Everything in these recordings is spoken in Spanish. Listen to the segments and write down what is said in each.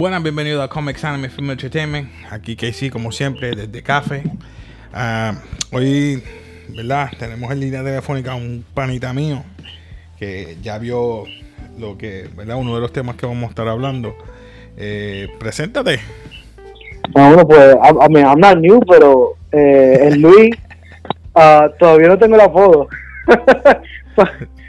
Buenas, bienvenidos a Comics Anime Film Entertainment. Aquí Casey, como siempre, desde Café. Ah, hoy, ¿verdad? Tenemos en línea telefónica un panita mío que ya vio lo que, ¿verdad? Uno de los temas que vamos a estar hablando. Eh, preséntate. Ah, bueno, pues, I, I mean, I'm not new, pero eh, el Luis, ah, todavía no tengo la foto.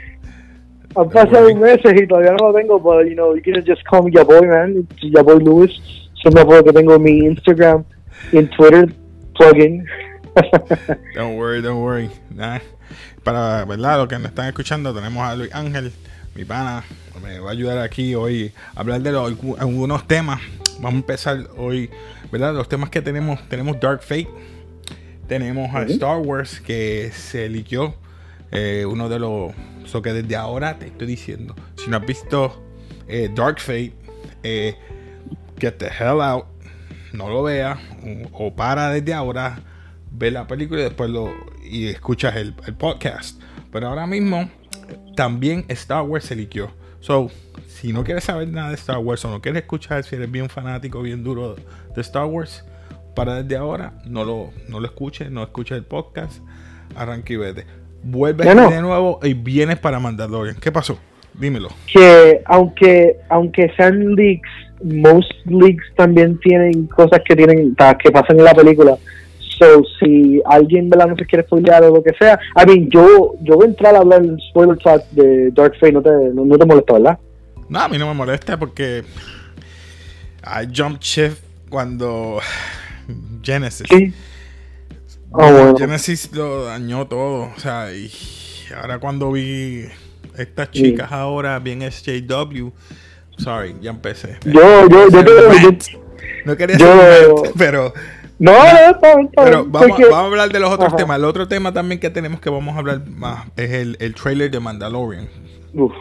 Han pasado meses y todavía no lo tengo, pero, you know, you can just call me your boy, man. Your boy Luis. Es una foto que tengo en mi Instagram y en Twitter, plugin. Don't worry, don't worry. Nah. Para, ¿verdad? Los que nos están escuchando, tenemos a Luis Ángel, mi pana. Me va a ayudar aquí hoy a hablar de los- algunos temas. Vamos a empezar hoy, ¿verdad? Los temas que tenemos. Tenemos Dark Fate. Tenemos a Star Wars que se liqueó. Eh, uno de los. So que desde ahora te estoy diciendo. Si no has visto eh, Dark Fate, eh, get the hell out. No lo veas. O, para desde ahora. Ve la película y después lo. Y escuchas el, el podcast. Pero ahora mismo. También Star Wars se liqueó. So, si no quieres saber nada de Star Wars o no quieres escuchar, si eres bien fanático, bien duro de Star Wars, para desde ahora, no lo, no lo escuches, no escuches el podcast, arranca y vete. Vuelves Bueno. de nuevo y vienes para Mandalorian. ¿Qué pasó? Dímelo. que aunque aunque sean leaks, most leaks también tienen cosas que tienen que pasan en la película. So, si alguien ¿verdad? no se quiere spoilear o lo que sea, I mean, yo, yo voy a entrar a hablar en spoiler talk de Dark Fate, no te, no, no te molesta, ¿verdad? No, a mí no me molesta porque I jumped shift cuando Genesis. Sí. Ah, bueno. Genesis lo dañó todo. O sea, y ahora cuando vi estas chicas ahora bien SJW, sorry, ya empecé. Yo, yo, yo, no quería yo- rant, pero, no, no, está pero vamos, porque- vamos a hablar de los otros Ajá. temas. El otro tema también que tenemos que vamos a hablar más es el, el trailer de Mandalorian. Uf,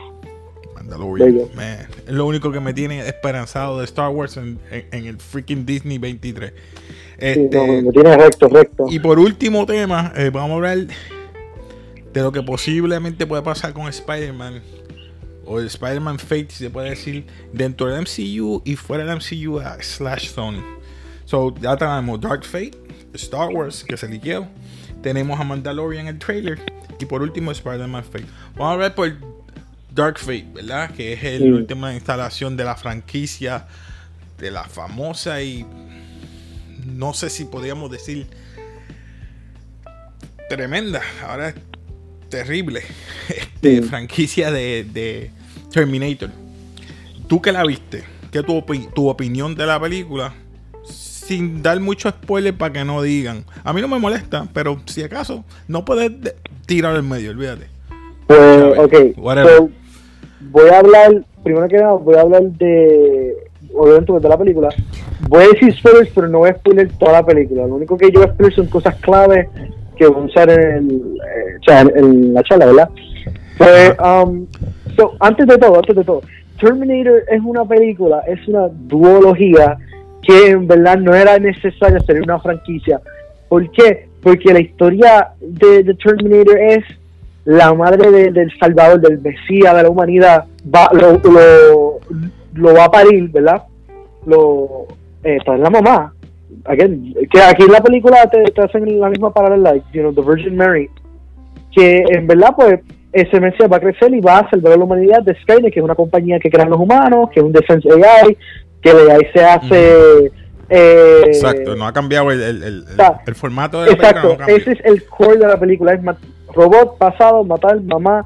Mandalorian, man. Es lo único que me tiene esperanzado de Star Wars en, en- en el freaking Disney 23. Este, no, me tiene recto, recto. y por último tema, eh, vamos a hablar de lo que posiblemente puede pasar con Spider-Man. O el Spider-Man Fate, si se puede decir, dentro del MCU y fuera del MCU ah, slash Sony. So, ya tenemos Dark Fate, Star Wars, que se liqueó. Tenemos a Mandalorian el trailer. Y por último, Spider-Man Fate. Vamos a ver por Dark Fate, ¿verdad? Que es el- Sí. la última instalación de la franquicia de la famosa y no sé si podríamos decir tremenda, ahora es terrible, este, Sí. franquicia de, de Terminator. Tú que la viste, ¿qué tu, opi- tu opinión de la película? Sin dar mucho spoiler para que no digan. A mí no me molesta, pero si acaso, no puedes de- tirar el medio, olvídate. Pues, ok, so, voy a hablar, primero que nada, voy a hablar de, obviamente, de la película. Voy a decir spoilers, pero no voy a spoiler toda la película. Lo único que yo voy a spoiler son cosas claves que voy a usar en, eh, en, en la charla, ¿verdad? Pues, um, so, antes de todo, antes de todo, Terminator es una película, es una duología que en verdad no era necesaria ser una franquicia. ¿Por qué? Porque la historia de, de Terminator es la madre de- del Salvador, del Mesías de la humanidad, va, lo, lo, lo va a parir, ¿verdad? Lo, eh, pues la mamá. Again, que aquí en la película te, te hacen la misma paralela, like, you know, the Virgin Mary, que en verdad, pues, ese Mesías va a crecer y va a salvar a la humanidad de Skynet, que es una compañía que crean los humanos, que es un defense AI, que el AI se hace... eh, Exacto, no ha cambiado el, el- el- formato de la Exacto, película. no cambió. ese es el core de la película, es robot, pasado, matar, mamá,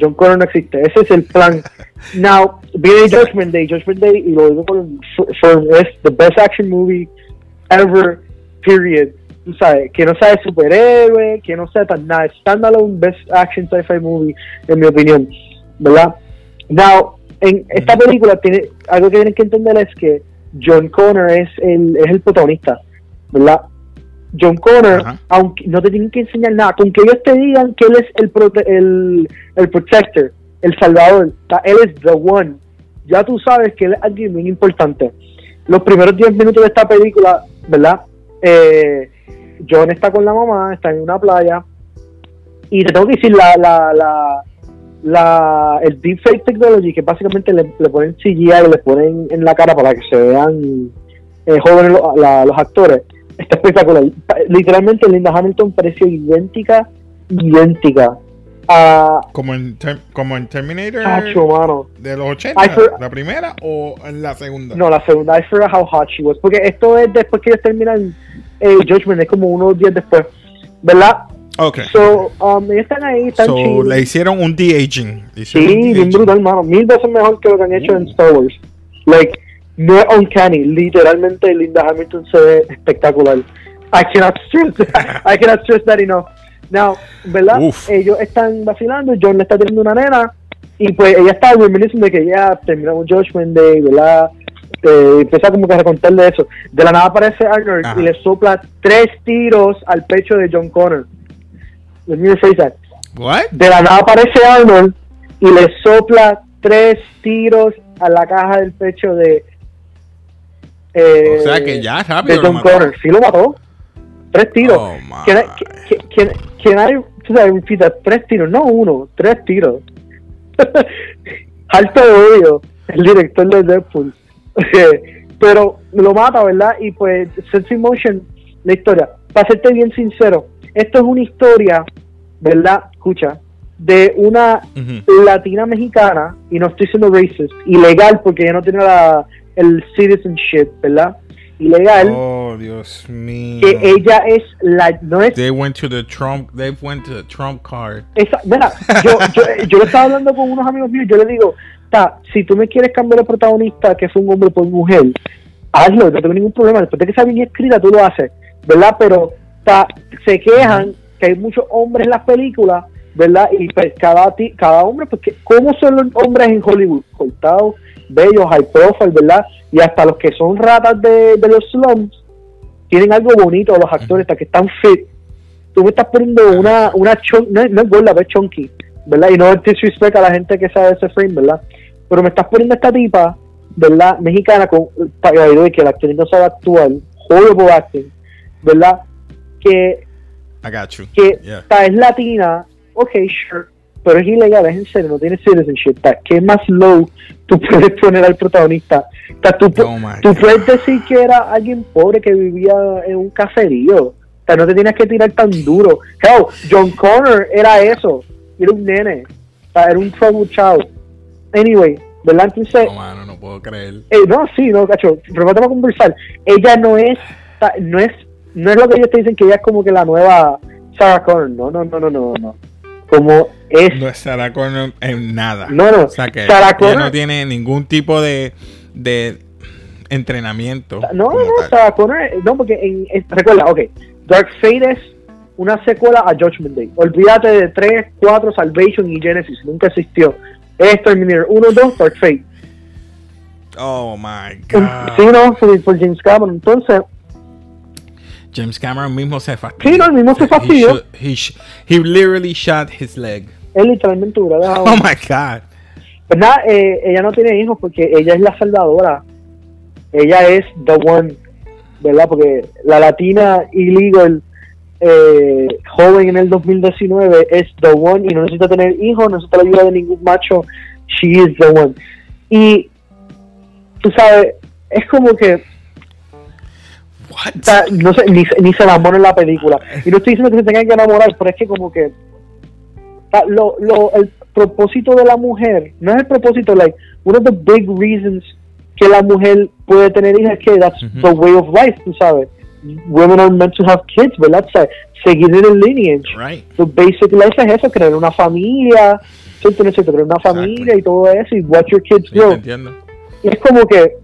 John Connor no existe, ese es el plan. Now, viene Judgment Day, Judgment Day, y lo digo por, for- es the best action movie ever, period. Tú sabes, que no sea de superhéroe, que no sea tan nada, standalone best action sci-fi movie, en mi opinión, ¿verdad? Now, en esta película tiene, algo que tienen que entender es que John Connor es el, es el protagonista, ¿verdad? John Connor, Ajá. aunque no te tienen que enseñar nada, con que ellos te digan que él es el, prote- el, el protector, el salvador, él es the one, ya tú sabes que él es alguien bien importante. Los primeros 10 minutos de esta película, ¿verdad? Eh, John está con la mamá, está en una playa, y te tengo que decir, la, la, la, la, el deepfake technology, que básicamente le, le ponen CGI, le ponen en la cara para que se vean eh, jóvenes lo- la- los actores, está espectacular. Literalmente Linda Hamilton pareció idéntica, idéntica a Como en, como en Terminator mano. de los 80, I for- la primera o en la segunda. No, la segunda, I forgot how hot she was. Porque esto es después que ellos terminan eh, Judgment, es como unos días después. ¿Verdad? Ok. So, um, están ahí, están So, le hicieron un de-aging. Sí, bien brutal, mano. Mil veces mejor que lo que han hecho en Star Wars. Like, no es uncanny. Literalmente, Linda Hamilton se ve espectacular. I cannot stress, I cannot stress that enough. Now, ¿verdad? Uf. Ellos están vacilando, John le está teniendo una nena, y pues ella está reminiscing de que ya terminamos Judgment Day, ¿verdad? Eh, empieza como que a recontarle eso. De la nada aparece Arnold Ajá. y le sopla tres tiros al pecho de John Connor. Let me rephrase that What? de la nada aparece Arnold y le sopla tres tiros a la caja del pecho de eh, O sea que ya de rápido lo John mató. Connor sí lo mató. Tres tiros. Oh. ¿Quién, quién, quién, hay tú sabes, tres tiros no uno tres tiros. Alto odio el director de Deadpool. Pero lo mata verdad y pues Sense Motion la historia. Para serte bien sincero esto es una historia verdad escucha de una latina mexicana y no estoy siendo racist ilegal porque ella no tiene la, el citizenship verdad ilegal Oh, Dios mío. que ella es la no es They went to the Trump. They went to the Trump card. esa, mira, yo, yo, yo estaba hablando con unos amigos míos, yo le digo, ta, si tú me quieres cambiar el protagonista, que fue un hombre por mujer, hazlo, no tengo ningún problema, después de que sea bien escrita, tú lo haces, ¿verdad? Pero ta, se quejan que hay muchos hombres en las películas, ¿verdad? Y pues, cada, ti- cada hombre, pues, que- ¿cómo son los hombres en Hollywood? Cortados, bellos, high profile, ¿verdad? Y hasta los que son ratas de, de los slums, tienen algo bonito, los actores, hasta que están fit tú me estás poniendo una, una chon, no, es- no es gorda, pero es chunky, ¿verdad? Y no es disrespect a la gente que sabe ese frame, ¿verdad? Pero me estás poniendo esta tipa, ¿verdad? Mexicana, con, para que la actriz no sabe actuar, horrible acting, ¿verdad? Que, I got you. que Yeah. ta, es latina, ok, sure, pero es ilegal, es en serio, no tiene citizenship, ¿qué más low tú puedes poner al protagonista? Tú, Oh my tú God. puedes decir que era alguien pobre que vivía en un caserío, o sea, no te tienes que tirar tan duro. Claro, John Connor era eso, era un nene, o sea, era un trouble child. Anyway, ¿verdad? Entonces, No, mano, no puedo creer. eh, no, sí, no, cacho, pero vamos a conversar. Ella no es, no es, no es lo que ellos te dicen que ella es como que la nueva Sarah Connor, no, no, no, no, no, no. Como es, No estará con en nada. no, no, O sea que Connor, no tiene ningún tipo de, de entrenamiento. no, no. Sarah Connor, no, porque en, en- recuerda, ok, Dark Fate es una secuela a Judgment Day. Olvídate de 3, 4, Salvation y Genesis, nunca existió. Es Terminator 1, 2, Dark Fate. Oh my god. Sí, no, por James Cameron. Entonces, James Cameron mismo se fastidió. Sí, no, él mismo se He fastidió. He, sh- he literally shot his leg. él literalmente hubiera dejado Oh my god. Pues nada, eh, ella no tiene hijos porque ella es la salvadora. Ella es the one, ¿verdad? Porque la latina illegal eh, joven en el 2019 es the one y no necesita tener hijos, no necesita la ayuda de ningún macho. She is the one. Y tú sabes, es como que? O sea, no sé, ni, se- ni se enamora en la película. Y no estoy diciendo que se tengan que enamorar, pero es que como que o sea, lo, lo, el propósito de la mujer, no es el propósito, like, one of the big reasons que la mujer puede tener hijas es que that's Ujú. the way of life, tú sabes. Women are meant to have kids, ¿verdad? O sea, seguir en el lineage. Right. The basic life es eso, crear una familia, ¿cierto? ¿no es cierto? Crear una Exactly. familia y todo eso, y watch your kids Sí, entiendo. Y es como que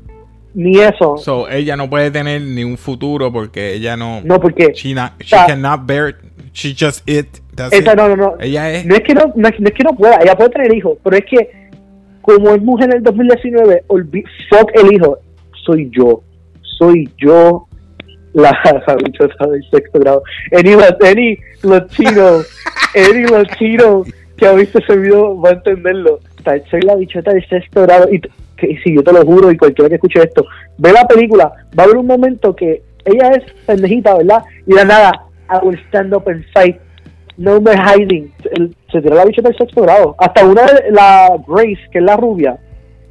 ni eso. So, ella no puede tener ni un futuro porque ella no. no, porque She, not, she cannot bear. She just it. That's Esa, it. no, no, no. Ella es. No es, que no, no, es, no es que no pueda, ella puede tener hijos, pero es que como es mujer en el 2019, olvi- fuck el hijo, soy yo, soy yo la, la bichota del sexto grado. Any, any latino, any latino que ha visto ese video va a entenderlo. Soy la bichota del sexto grado y, que, si yo te lo juro y cualquiera que escuche esto, ve la película, va a haber un momento que ella es pendejita, ¿verdad? Y de nada, I will stand up and fight no me hiding. Se tiró la bicheta del sexto grado. Hasta una de la Grace, que es la rubia,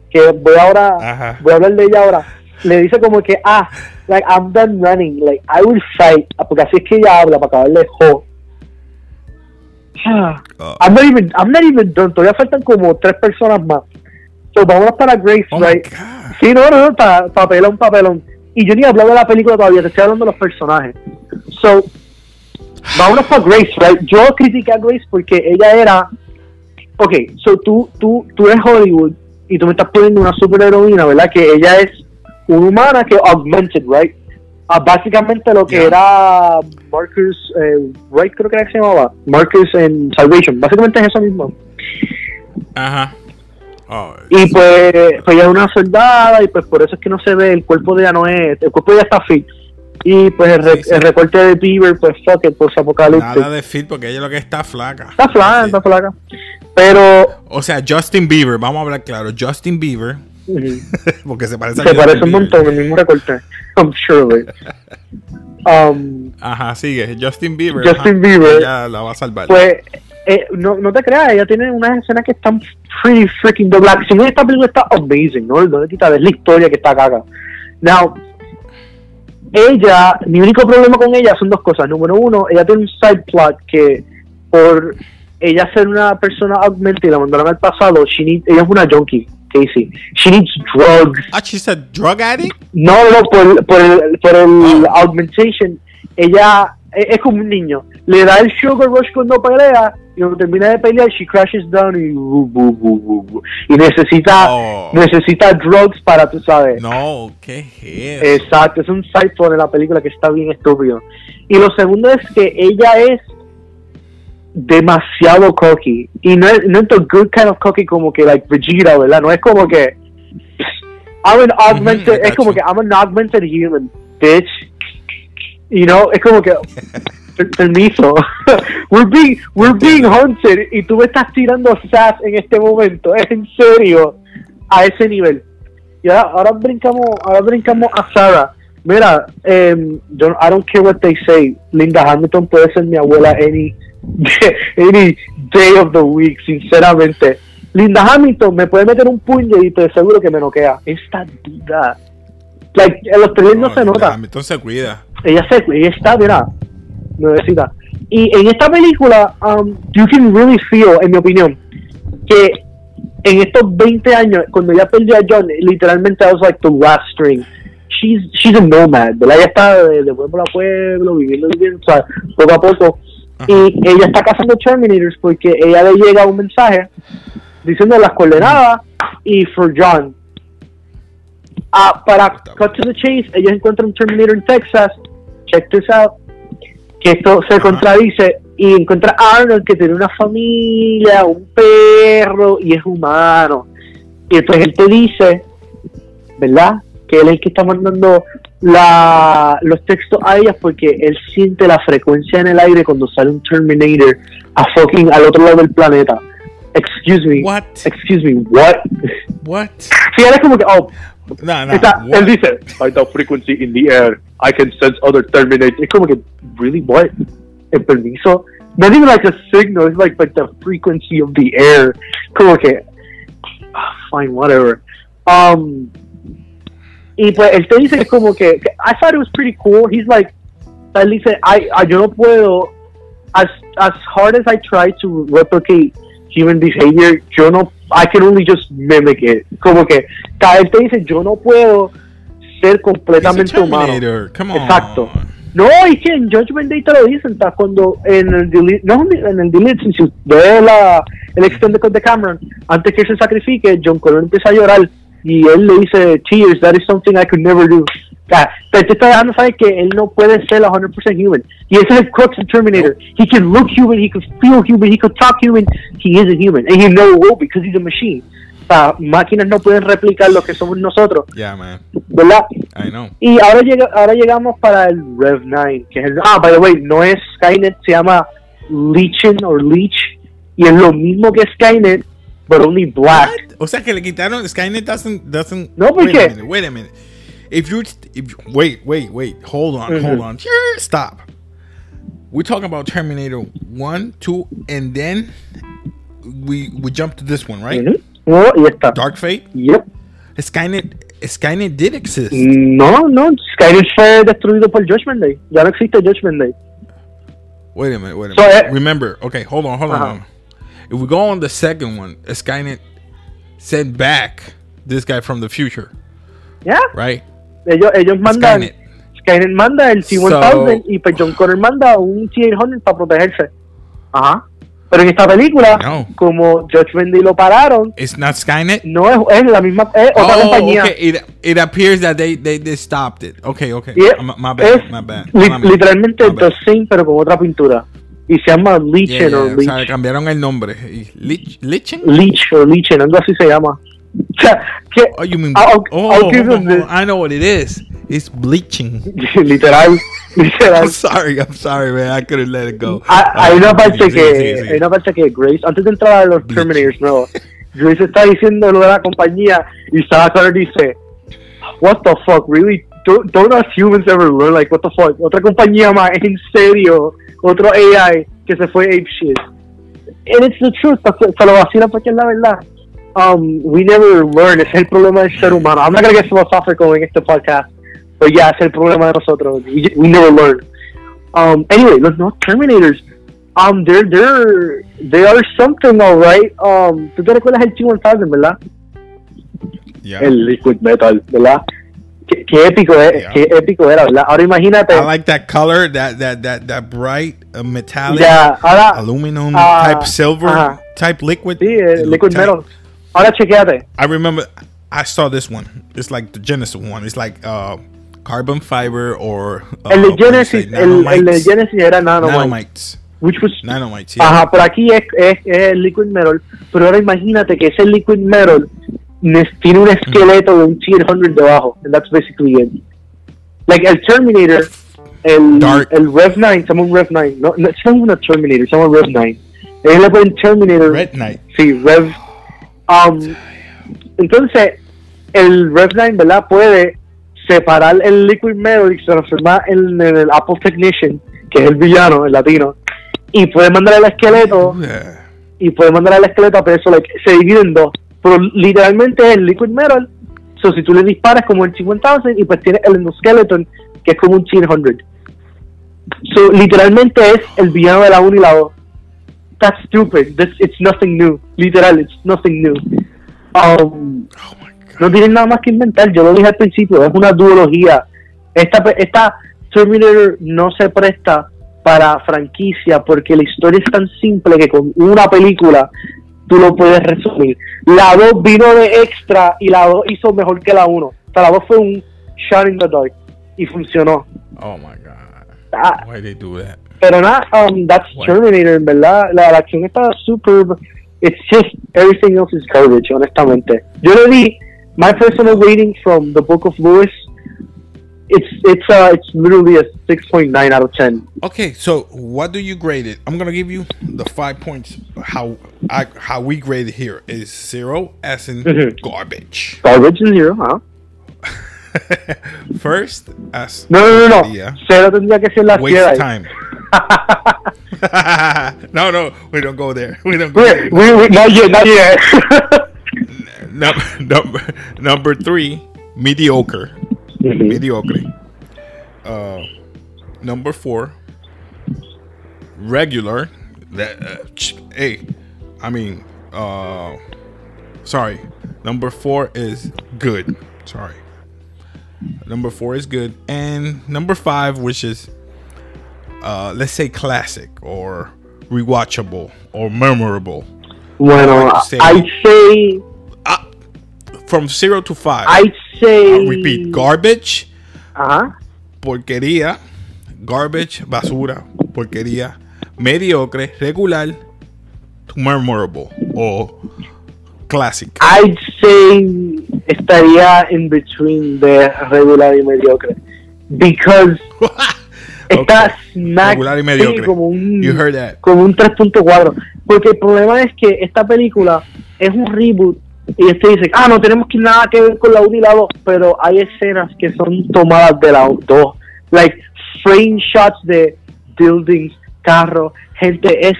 que voy ahora, Ajá. voy a hablar de ella ahora, le dice como que, ah, like, I'm done running, like, I will fight, porque así es que ella habla, para acabarle jo. Ah. I'm not even, I'm not even done, todavía faltan como tres personas más. So, vámonos para Grace, Oh right? Sí, no, no, no, pa- papelón, papelón. Y yo ni he hablado de la película todavía, te estoy hablando de los personajes. So, vámonos para Grace, right? Yo critiqué a Grace porque ella era. Ok, so tú, tú, tú eres Hollywood y tú me estás poniendo una superheroína, ¿verdad? Que ella es una humana que augmented, right? Ah, básicamente lo que Yeah. era Marcus, eh, Wright creo que era que se llamaba, Marcus en Salvation. Básicamente es eso mismo. Ajá. Oh, Y pues, pues ella es una soldada y pues por eso es que no se ve, el cuerpo de ella no es, el cuerpo de ella está fit. Y pues el, re- Sí, sí. el recorte de Bieber, pues fuck it, post apocalipsis. nada de fit porque ella lo que está flaca. Está flaca, Sí. está flaca. Pero O sea, Justin Bieber, vamos a hablar claro. Justin Bieber, porque se parece a se parece un montón, el mismo recorte. I'm sure. Um, Ajá, sigue. Justin Bieber. Justin ajá, Bieber. Ella la va a salvar. pues, eh, no, no te creas, ella tiene unas escenas que están pretty freaking double action. Esta película está amazing, ¿no? No le quita ver la historia que está caga. Now, ella, mi único problema con ella son dos cosas. Número uno, ella tiene un side plot que por ella ser una persona augmented y la mandaron al pasado, she need- ella es una junkie, Casey. She needs drugs. ah, she's a drug addict? No, no, por, por el, por el Ah. augmentation, ella es, como un niño. Le da el sugar rush cuando pelea y cuando termina de pelear, she crashes down y, bu, bu, bu, bu, bu. y necesita Oh. necesita drugs para, tú sabes. No, ¿qué es? Exacto, es un side en la película que está bien estúpido. Y lo segundo es que ella es demasiado cocky. Y no es, no es the good kind of cocky como que like Vegeta, ¿verdad? No es como que I'm an augmented, es como que I'm an augmented human, bitch. You know, es como que per- permiso. we're being we're being hunted y tú me estás tirando sass en este momento, en serio, a ese nivel. Y ahora, ahora brincamos, ahora brincamos a Sarah. Mira, yo, I don't care what they say. Linda Hamilton puede ser mi abuela any, any day of the week, sinceramente. Linda Hamilton me puede meter un puño y te aseguro que me noquea. Esta duda. Like, en los trailers no, se nota. Entonces cuida. Ella se, ella está, mira, nuevecita. Y en esta película, um, you can really feel, en mi opinión, que en estos 20 años, cuando ella perdió a John, literalmente I was like the last string. She's, she's a nomad, ¿verdad? Ella está de, de pueblo a pueblo, viviendo, viviendo, o sea, poco a poco. Y ella está cazando Terminators porque ella le llega un mensaje diciendo las coordenadas y for John. Ah, para cut to the chase, ellos encuentran un Terminator en Texas. Check this out. Que esto se contradice y encuentra a Arnold que tiene una familia, un perro y es humano. Y entonces él te dice, ¿verdad? Que él es el que está mandando la, los textos a ellas porque él siente la frecuencia en el aire cuando sale un Terminator a fucking al otro lado del planeta. Excuse me. What? Excuse me, what? What? Sí, él es como que, oh, No, no. Está- él dice, by the frequency in the air, I can sense other terminators. Es como que, really, what? El permiso? Not even like a signal, it's like, like the frequency of the air. Como que, ah, fine, whatever. Um, y pues él te dice como que, I thought it was pretty cool. He's like, él dice, I, I, yo no puedo, as, as hard as I try to replicate human behavior, yo no, I can only just mimic it. Como que, él te dice, yo no puedo ser completamente humano. Terminator, Come on. Exacto. No, y que en Judgment Day te lo dicen, está cuando en el delete, no en el delete, si ve la, el extended de Cameron, antes que se sacrifique, John Connor empieza a llorar y él le dice, Tears, that is something I could never do. O sea, pero te está dejando saber que él no puede ser 100% human. Y ese es el crux of Terminator. He can look human, he can feel human, he can talk human, he is a human. And he never will because he's a machine. O sea, máquinas no pueden replicar lo que somos nosotros, Yeah, man. ¿verdad? I know. Y ahora llega, ahora llegamos para el Rev 9, que es el, ah, by the way, no es Skynet, se llama Leechin o Leech, y es lo mismo que Skynet, but only black. What? O sea que le quitaron Skynet doesn't doesn't No, ¿por wait a minute, wait a minute. If you if wait, wait, wait, hold on, Mhm. hold on. Stop. we're talking about Terminator 1, 2, and then we we jump to this one, right? Ujú. No, y esta. Dark Fate. Yep. Skynet Skynet did exist. No, no, Skynet fue destruido por Judgment Day. Ya no existe Judgment Day. Wait a minute, wait a So, minute. eh, Remember, okay, hold on, hold on, Uh-huh. If we go on the second one, Skynet sent back this guy from the future, ¿Ya? right? Ellos, ellos mandan. Skynet. Skynet manda el T-1000 So- y pues John Connor manda un T-800 para protegerse. Ajá. Pero en esta película, No. como Judgment Day lo pararon, It's not Skynet. no es, es la misma, es otra oh, compañía. okay. It, it appears that they, they, they stopped it. Okay, okay. My, my bad, es my bad. My bad. literalmente. The Same, pero con otra pintura. Y se llama Yeah, Leechen yeah, o o Leech. sea, cambiaron el nombre. Lich, Lichen? Leech o Leechen, algo así se llama. O sea, que, Oh, you mean? I'll- oh, I'll on. I know what it is. It's bleaching. literal, literal. I'm sorry, I'm sorry, man. I couldn't let it go. Hay, hay una Ah, parte que hay una parte que Grace antes de entrar a los Bleach. Terminators nuevos Grace está diciendo lo de la compañía y Sarah Connor dice what the fuck really don't, don't us humans ever learn like what the fuck otra compañía más en serio otro AI que se fue ape shit and it's the truth se, lo vacila porque es la verdad um, we never learn es el problema del ser humano I'm not gonna get philosophical en este podcast pero ya ese es el problema de nosotros we, we never learn um, anyway, los nuevos Terminators, um, they're, they're, they are something, alright. Um, ¿tú te recuerdas el T-1000, verdad? Yeah. El Liquid Metal, ¿verdad? Qué, qué épico, eh, Yeah. qué épico era, ¿verdad? Ahora imagínate, I like that color, that that that that bright uh, metallic ya, ahora, aluminum Ah, type silver ajá. type liquid. sí, It Liquid looked Metal. Ahora chequeate, I remember I saw this one. It's like the Genesis one. It's like uh, carbon fiber or uh, el de Genesis, say, el, el de nanomites? Genesis era Nanomite, Nanomites. which was Nanomites. Yeah. Ajá, pero aquí es, es, es el liquid metal. Pero ahora imagínate que ese liquid metal tiene un esqueleto de un T-800 debajo. And that's basically it. Like el Terminator, el, Dark. el Rev 9, se llama un Rev 9. No, no, llama una Terminator, llama Rev 9. Ellos le ponen Terminator. Red Knight. Sí, Rev. Um, entonces, el Rev 9, ¿verdad? Puede separar el liquid metal y se transforma en, en el Apple Technician, que es el villano, el latino, y puede mandar el esqueleto Yeah. y puede mandar el esqueleto a peso, like, se divide en dos. Pero literalmente es el liquid metal. So, si tú le disparas como el 50,000 y pues tiene el endoskeleton, que es como un T-100. So, literalmente es el villano de la 1 y la 2. That's stupid. This, it's nothing new. Literal, it's nothing new. Um, Oh my god. no tienen nada más que inventar. Yo lo dije al principio, es una duología. Esta, esta Terminator no se presta para franquicia porque la historia es tan simple que con una película tú lo puedes resumir. La 2 vino de extra y la 2 hizo mejor que la 1. O sea, la 2 fue un shot in the dark y funcionó. Oh my god. Ah, Why they do that? pero nada, um, that's. Terminator, en verdad. La, la acción está superb. It's just everything else is garbage, honestamente. Yo le di my personal rating from the Book of Lewis. It's it's uh it's literally a six point nine out of ten. Okay, so what do you grade it? I'm gonna give you the five points. How I how we grade it here is zero as in Mhm. garbage. Garbage is zero, huh? First as No, no, no, no. Yeah. Cero tendría que ser la waste time. no, no, we don't go there. We don't go we, there. we, we, not yet, not yet. Num- number number three, mediocre. Mhm. Mediocre. Uh, number four, regular. That uh, ch- hey, I mean, uh, sorry. Number four is good. Sorry. Number four is good, and number five, which is, uh, let's say classic or rewatchable or memorable. bueno, I'd say- I'd say, from zero to five. I'd say. I'll repeat: garbage, Ajá. porquería, garbage, basura, porquería, mediocre, regular, to memorable o classic. I'd say estaría in between de regular y mediocre. Because está Okay. smack Regular y sí, mediocre. como un, You heard that. como un 3.4. Porque el problema es que esta película es un reboot y este dice, ah, no tenemos que nada que ver con la 1 y la 2, pero hay escenas que son tomadas de la 2. Like frame shots de buildings, carro, gente, es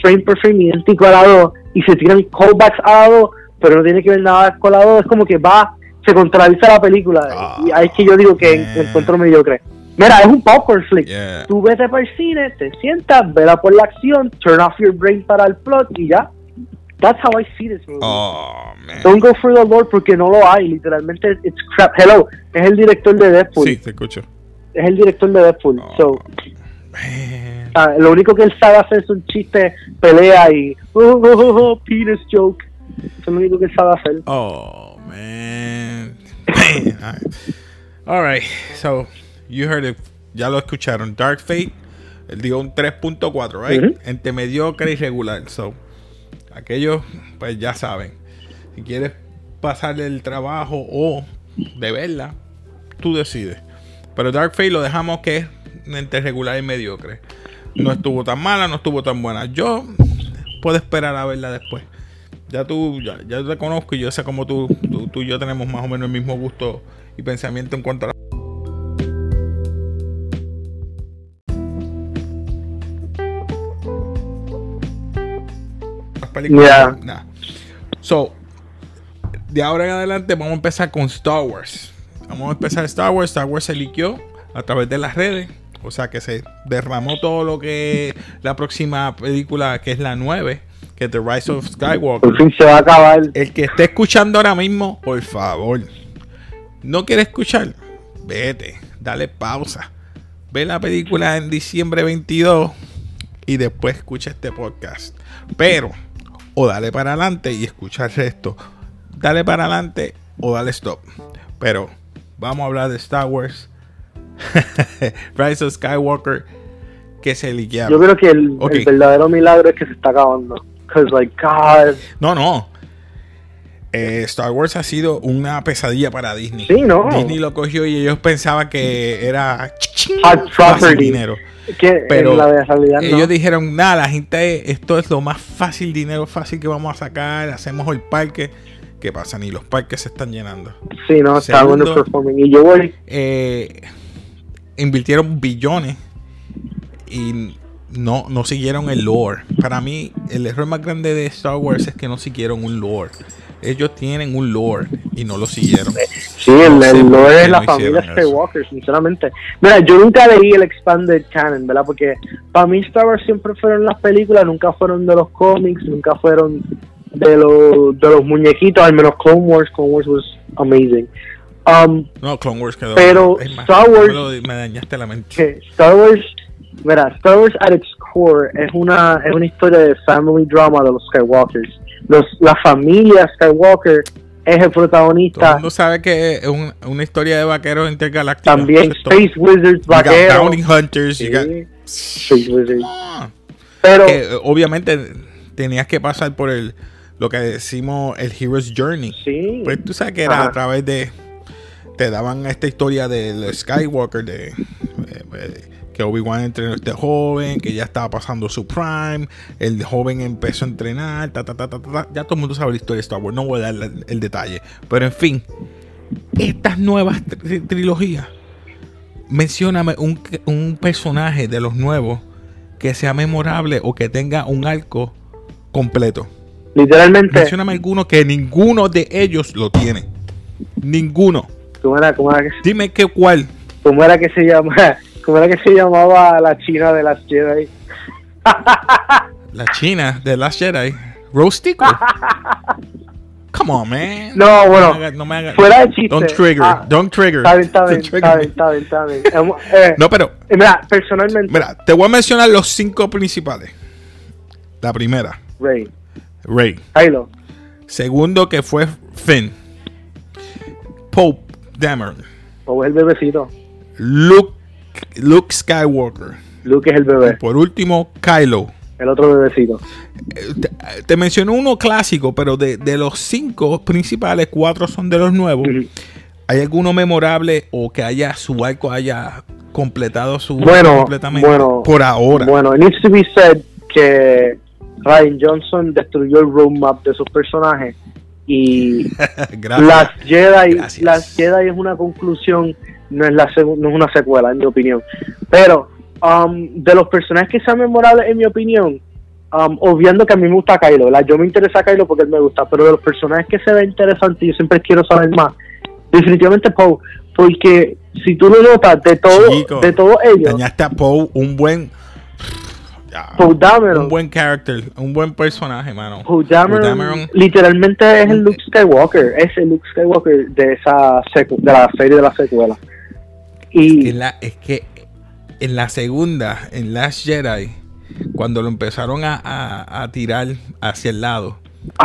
frame por frame idéntico a la 2 y se tiran callbacks a la 2, pero no tiene que ver nada con la 2, es como que va, se contradice la película. y ahí es que yo digo que man. encuentro mediocre. Mira, es un popcorn flick. Yeah. Tú vete para el cine, te sientas, vela por la acción, turn off your brain para el plot y ya. That's how I see this movie. Oh, man. Don't go for the Lord porque no lo hay, literalmente it's crap. Hello, es el director de Deadpool. Sí, te escucho. Es el director de Deadpool. Oh. So, Man. ah, lo único que él sabe hacer es un chiste, pelea y oh, oh, oh, oh, penis joke. Eso es lo único que él sabe hacer. Oh, man. Man. All right. All right. So, you heard it. Ya lo escucharon. Dark Fate. Él dio un 3.4, right? Ujú. Entre mediocre y regular. So, aquellos, pues ya saben. Si quieres pasarle el trabajo o de verla, tú decides. Pero Dark Fate lo dejamos que es entre regular y mediocre. No estuvo tan mala, no estuvo tan buena. Yo puedo esperar a verla después. Ya tú, ya, ya te conozco y yo sé cómo tú, tú, tú y yo tenemos más o menos el mismo gusto y pensamiento en cuanto a la Yeah. Nah. So, de ahora en adelante vamos a empezar con Star Wars. Vamos a empezar Star Wars. Star Wars se liqueó a través de las redes. O sea que se derramó todo lo que la próxima película, que es la 9, que es The Rise of Skywalker. Por fin se va a acabar. El que esté escuchando ahora mismo, por favor, no quiere escuchar, vete, dale pausa. Ve la película en diciembre 22 y después escucha este podcast. Pero, o dale para adelante y escucha el resto. Dale para adelante o dale stop. Pero, vamos a hablar de Star Wars. Rise of Skywalker que se liquearon. Yo creo que el, el verdadero milagro es que se está acabando. Because, like, God. No, no. Eh, Star Wars ha sido una pesadilla para Disney. Sí, no. Disney lo cogió y ellos pensaban que era Hot property. dinero. Que Pero la realidad no. Ellos dijeron, nada, la gente, esto es lo más fácil, dinero fácil que vamos a sacar, hacemos el parque. ¿Qué pasa? Ni los parques se están llenando. Sí, no, está Segundo. underperforming. Y yo voy. Eh, invirtieron billones y no, no siguieron el lore. Para mí, el error más grande de Star Wars es que no siguieron un lore. Ellos tienen un lore y no lo siguieron. Sí, el, No el lore de la no familia eso. Skywalker, sinceramente. Mira, yo nunca leí el Expanded Canon, ¿verdad? Porque para mí Star Wars siempre fueron las películas, nunca fueron de los cómics, nunca fueron de los, de los muñequitos, al menos Clone Wars. Clone Wars was amazing. Um, No, Clone Wars quedó. Pero Star Wars- Me, lo- me dañaste la mente. Star Wars, mira, Star Wars at its core es una, es una historia de family drama de los Skywalkers. Los, la familia Skywalker es el Todo el protagonista. mundo sabe que es un- una historia de vaqueros intergalácticos. También es todo. Space Wizards, You got vaqueros. Bounty Hunters. Sí, got- Space Wizards. Ah. Pero eh, obviamente tenías que pasar por el lo que decimos el Hero's Journey. sí, Pues tú sabes que era Ajá. a través de te daban esta historia del Skywalker de eh, eh, que Obi-Wan entrenó a este joven, que ya estaba pasando su prime, el joven empezó a entrenar, ta, ta, ta, ta, ta, ya todo el mundo sabe la historia de Star Wars, no voy a dar el, el detalle, pero en fin, estas nuevas tri- trilogías, mencióname un, un personaje de los nuevos que sea memorable o que tenga un arco completo. literalmente, Mencióname alguno que ninguno de ellos lo tiene. Ninguno. ¿cómo era, cómo, era que, Dime qué cuál. cómo era que se llama, cómo era que se llamaba la china de las Jedi? La China de Last Jedi. Rose Tico. Come on, man. No, bueno, me hagas- no me hagas- fuera de chiste. Don't trigger. Ah, don't trigger. Está bien, está bien, está bien, está bien, está bien. Hemos- eh, No, pero, eh, Mira, personalmente, mira, te voy a mencionar los cinco principales. La primera, Rey, Rey. Kylo, Segundo, que fue Finn. Pope Dameron. o es el bebecito. Luke, Luke Skywalker. Luke es el bebé, Por último, Kylo. el otro bebecito. Eh, te, te mencioné uno clásico, pero de, de los cinco principales, cuatro son de los nuevos. ¿Hay alguno memorable o que haya su arco haya completado su Bueno, completamente bueno, por ahora? Bueno, it needs to be said que Ryan Johnson destruyó el roadmap de sus personajes y las Jedi, Gracias. las Jedi es una conclusión, no es la no es una secuela en mi opinión. Pero um, de los personajes que sean memorables, en mi opinión, um, obviando que a mí me gusta Kylo, ¿verdad? Yo me interesa Kylo porque él me gusta, pero de los personajes que se ven interesantes, yo siempre quiero saber más. Definitivamente Poe, porque si tú lo notas, de todo, Chico, de todos ellos, Dañaste a Poe, un buen. Poe Dameron, un buen character, un buen personaje, mano. Poe Dameron, literalmente es el Luke Skywalker, es el Luke Skywalker de esa de la serie de la secuela. Y En la- es que en la segunda, en Last Jedi, cuando lo empezaron a, a- a tirar hacia el lado,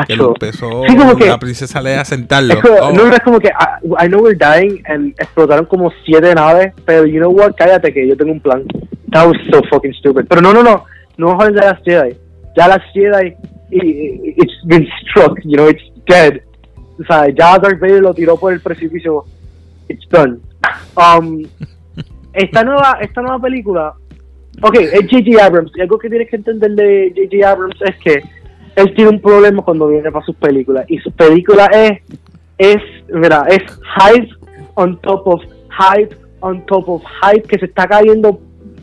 que lo acho, empezó Sí, como que- la princesa Leia a sentarlo. Es como- Oh, No, es como que I, I know we're dying and explotaron como siete naves, pero you know what, cállate que yo tengo un plan. That was so fucking stupid. Pero no, no, no, no hablar de las Jedi. Ya las Jedi, i- i- it's been struck, you know, it's dead. O sea, ya Darth Vader lo tiró por el precipicio. It's done. Um, esta nueva, esta nueva película, ok, es J.J. Abrams. Y algo que tienes que entender de J.J. Abrams es que él tiene un problema cuando viene para sus películas. Y sus películas es, es, mira, es hype on top of hype on top of hype que se está cayendo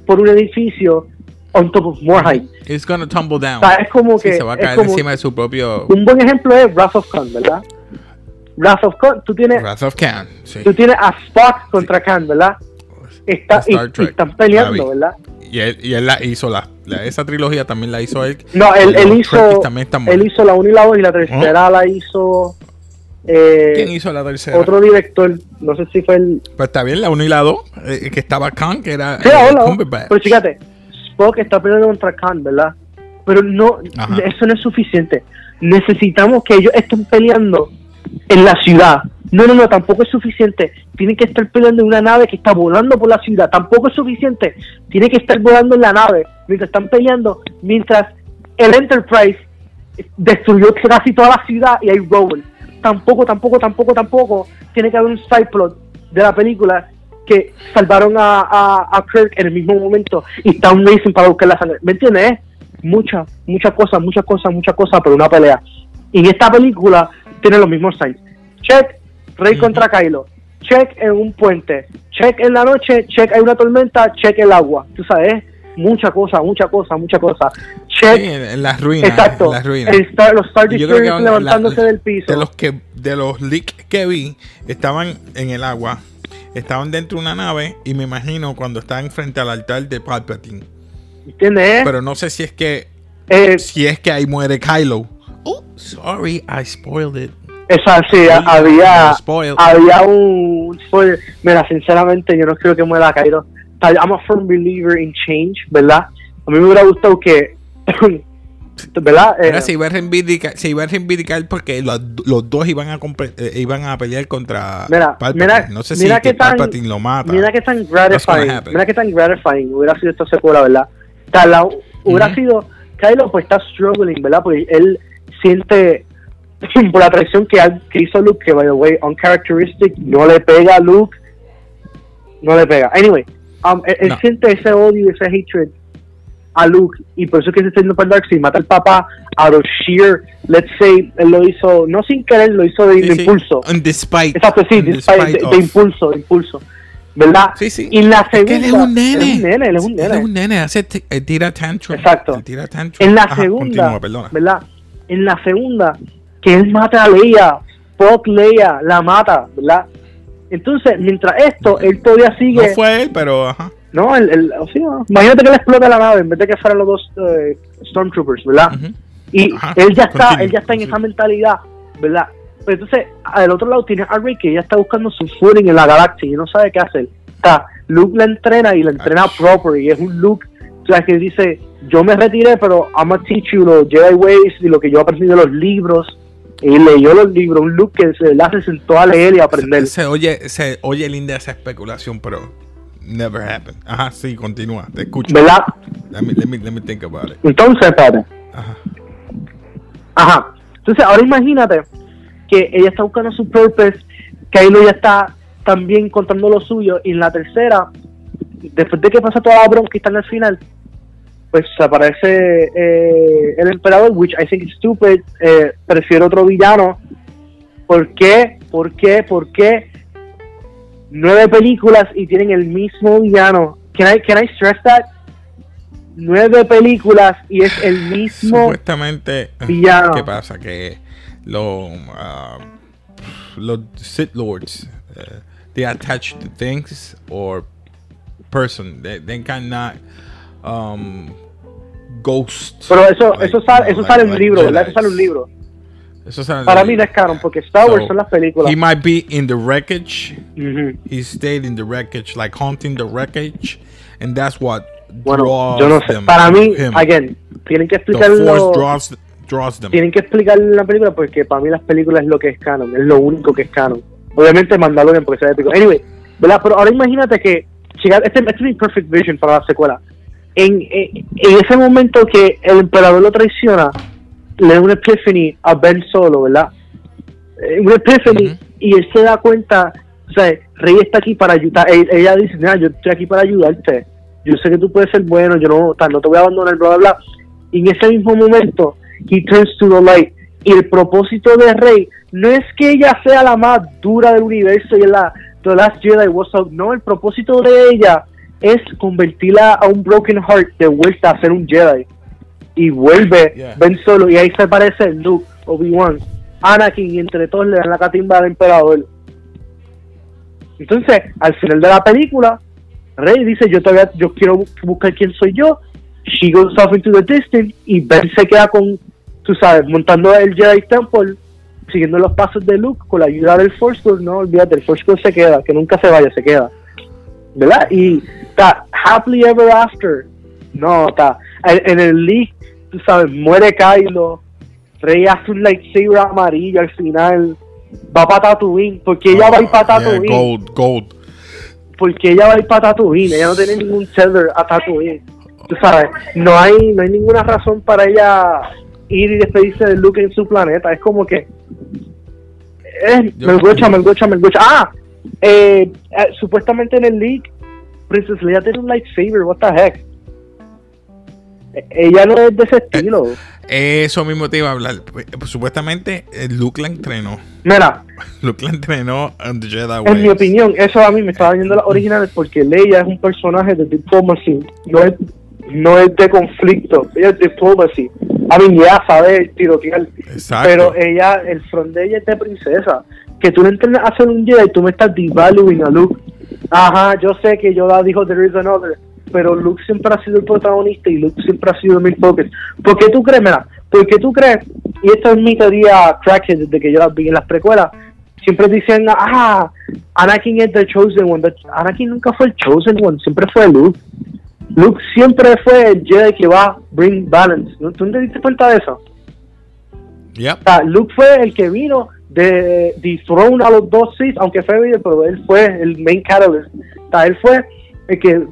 por un edificio on top of more hype. It's gonna tumble down. O sea, es como Sí, que se va a caer encima de su propio un buen ejemplo es Wrath of Khan, ¿verdad? Wrath of Khan, tú tienes, Wrath of Khan. Sí. tú tienes a Spock contra Khan, ¿verdad? Está, y, y están peleando. ¿verdad? Y él, y él la hizo, la, la- esa trilogía también la hizo él. No, él, hizo, también él hizo la 1 y la 2 y la tercera la hizo eh, ¿Quién hizo la tercera? otro director, no sé si fue el... Pues está bien, la 1 y la 2, eh, que estaba Khan, que era Sí, eh, pero fíjate, Spock está peleando contra Khan, ¿verdad? Pero no, Ajá. eso no es suficiente. Necesitamos que ellos estén peleando en la ciudad. No, no, no, tampoco es suficiente. Tienen que estar peleando en una nave que está volando por la ciudad. Tampoco es suficiente. Tiene que estar volando en la nave mientras están peleando, mientras el Enterprise destruyó casi toda la ciudad y hay Rowan. Tampoco, tampoco, tampoco, tampoco. Tiene que haber un side plot de la película que salvaron a, a, a Kirk en el mismo momento y está un racing para buscar la sangre. ¿Me entiendes? Es Mucha, mucha cosa, mucha cosa, mucha cosa por una pelea. Y en esta película tiene los mismos signs. Check, Rey contra Kylo. Check en un puente. Check en la noche. Check hay una tormenta. Check el agua. Tú sabes, mucha cosa, mucha cosa, mucha cosa. Check. Sí, en, las ruinas. Exacto. En las ruinas. Star- los Star Destroyers levantándose la- del piso. De los que de los leaks que vi, estaban en el agua, estaban dentro de una nave y me imagino cuando estaban frente al altar de Palpatine. ¿Entiendes? Pero no sé si es que Eh, si es que ahí muere Kylo. Sorry, I spoiled it. esa sí, había, spoiled. había un spoiler. Mira, sinceramente, yo no creo que muera Cairo. I'm a firm believer in change, ¿verdad? A mí me hubiera gustado que, ¿verdad? Eh, Ahora se iba a reivindicar, se iba a reivindicar porque los, los dos iban a eh, iban a pelear contra Mira, Palpatine. mira, no sé mira si que tan- Palpatine lo mata. Mira qué tan gratifying, mira qué tan gratifying hubiera sido esta secuela, ¿verdad? Sea, la- hubiera Ujú. sido, Kylo pues está struggling, ¿verdad? Porque él siente por la traición que, que hizo Luke, que by the way, uncharacteristic, no le pega a Luke, no le pega. Anyway, um, él, él No. siente ese odio, ese hatred a Luke, y por eso es que se está yendo para el Dark Side, mata al papá out of sheer, let's say, él lo hizo, no sin querer, lo hizo de, Sí, de sí. impulso. Despite, Exacto, sí, despite- de, despite de of- impulso, de impulso. ¿Verdad? Sí, sí. Y la Es que segunda. él es un nene. Él es un nene, él es un Él nene. es un nene, hace eh, tira tantrum. Exacto. Él tira tantrum. En la Ajá, segunda, continúa, perdona. ¿verdad? En la segunda, que él mata a Leia, Spock Leia, la mata, ¿verdad? Entonces, mientras esto, él todavía sigue. No fue él, pero ajá. No, el, el- o sea, imagínate que le explota la nave en vez de que fueran los dos eh, Stormtroopers, ¿verdad? Y Ajá, él ya está, continue, él ya está en continue. esa mentalidad, ¿verdad? Pero entonces, al otro lado tiene a Rey que ya está buscando su footing en la galaxia y no sabe qué hacer. Sea, Luke la entrena y la entrena proper y es un Luke, o sea, que dice, yo me retiré, pero I'm gonna teach you los Jedi ways y lo que yo aprendí de los libros. Y leyó los libros, un Luke que se, la se sentó a leer y a aprender. Se oye, se oye linda esa especulación, pero never happened. Ajá, sí, continúa. Te escucho. ¿Verdad? Let me, let me, let me think about it. Entonces, espérate. Ajá. Ajá. Entonces, ahora imagínate que ella está buscando su purpose, Kylo ya está también contando lo suyo, y en la tercera, después de que pasa toda la bronca y está en el final, pues aparece eh, el emperador, which I think is stupid, eh, prefiero otro villano. ¿Por qué? ¿Por qué? ¿Por qué? Nueve películas y tienen el mismo villano. Can I, can I stress that? nueve películas y es el mismo Supuestamente, villano. ¿qué pasa? Que los, uh, los Sith Lords, uh, they attach to things or person. They, they cannot um, ghost. Pero eso, like, eso sale, eso like- sale en un libro, ¿verdad? Eso sale en un libro. Eso sale Para mí no es canon, porque Star Wars So, son las películas. He might be in the wreckage. Ujú. He stayed in the wreckage, like haunting the wreckage, and that's what Bueno, draws yo no sé. them Para mí, him. again, tienen que the explicarlo. force draws draws them. Tienen que explicar la película porque para mí las películas es lo que es canon, es lo único que es canon. Obviamente Mandalorian porque sea épico. Anyway, ¿verdad? Pero ahora imagínate que este, este es mi perfect vision para la secuela. En, en, en ese momento que el emperador lo traiciona, le da una epiphany a Ben Solo, ¿verdad? Eh, Una epiphany Ujú. y él se da cuenta, o sea, Rey está aquí para ayudar. Ella, dice, mira, yo estoy aquí para ayudarte. Yo sé que tú puedes ser bueno, yo no, tal, no te voy a abandonar, bla, bla, bla. Y en ese mismo momento, he turns to the light. Y el propósito de Rey no es que ella sea la más dura del universo y la The Last Jedi what's up. No, el propósito de ella es convertirla a un broken heart de vuelta a ser un Jedi. Y vuelve Yeah. Ben Solo y ahí se parece Luke, Obi-Wan, Anakin y entre todos le dan la catimba al emperador. Entonces, al final de la película, Rey dice, yo todavía, yo quiero bu- buscar quién soy yo. She goes off into the distance y Ben se queda con, tú sabes, montando el Jedi Temple, siguiendo los pasos de Luke con la ayuda del Force Ghost. No, olvídate, el Force Ghost se queda, que nunca se vaya, se queda. ¿Verdad? Y está happily ever after. No, está en, en el leak, tú sabes, muere Kylo. Rey hace un lightsaber amarillo al final. Va para Tatooine, porque ella va a ir para Oh, yeah, Tatooine gold, gold. porque ella va a ir para Tatooine, ella no tiene ningún tether a Tatooine. Tú sabes, no hay, no hay ninguna razón para ella ir y despedirse de Luke en su planeta. Es como que. Eh, me gocha, me me. Ah, eh, eh, supuestamente en el leak, Princess Leia tiene un lightsaber, what the heck. Eh, Ella no es de ese estilo. Eso mismo te iba a hablar. Pues, pues, supuestamente eh, Luke la entrenó. Mira, Luke la entrenó en The Jedi en mi opinión, eso a mí me estaba viendo las originales porque Leia es un personaje de diplomacy, no es, no es de conflicto, ella es diplomacy. A mí ya sabe tirotear, Exacto. pero ella, el front de ella es de princesa. Que tú le entrenas a hacer un Jedi y tú me estás devaluing a Luke. Ajá, yo sé que Yoda dijo there is another, pero Luke siempre ha sido el protagonista y Luke siempre ha sido mi focus. ¿Por qué tú crees, mira, por qué tú crees, y esta es mi teoría crackhead desde que yo las vi en las precuelas, siempre dicen, ah, Anakin es the chosen one. Anakin nunca fue el chosen one, siempre fue Luke. Luke siempre fue el Jedi que va a bring balance. ¿No? ¿Tú no te diste cuenta de eso? Yep. O sea, Luke fue el que vino de dethrone a los dos Sith, aunque fue Vader, pero él fue el main catalyst. O sea, él fue el que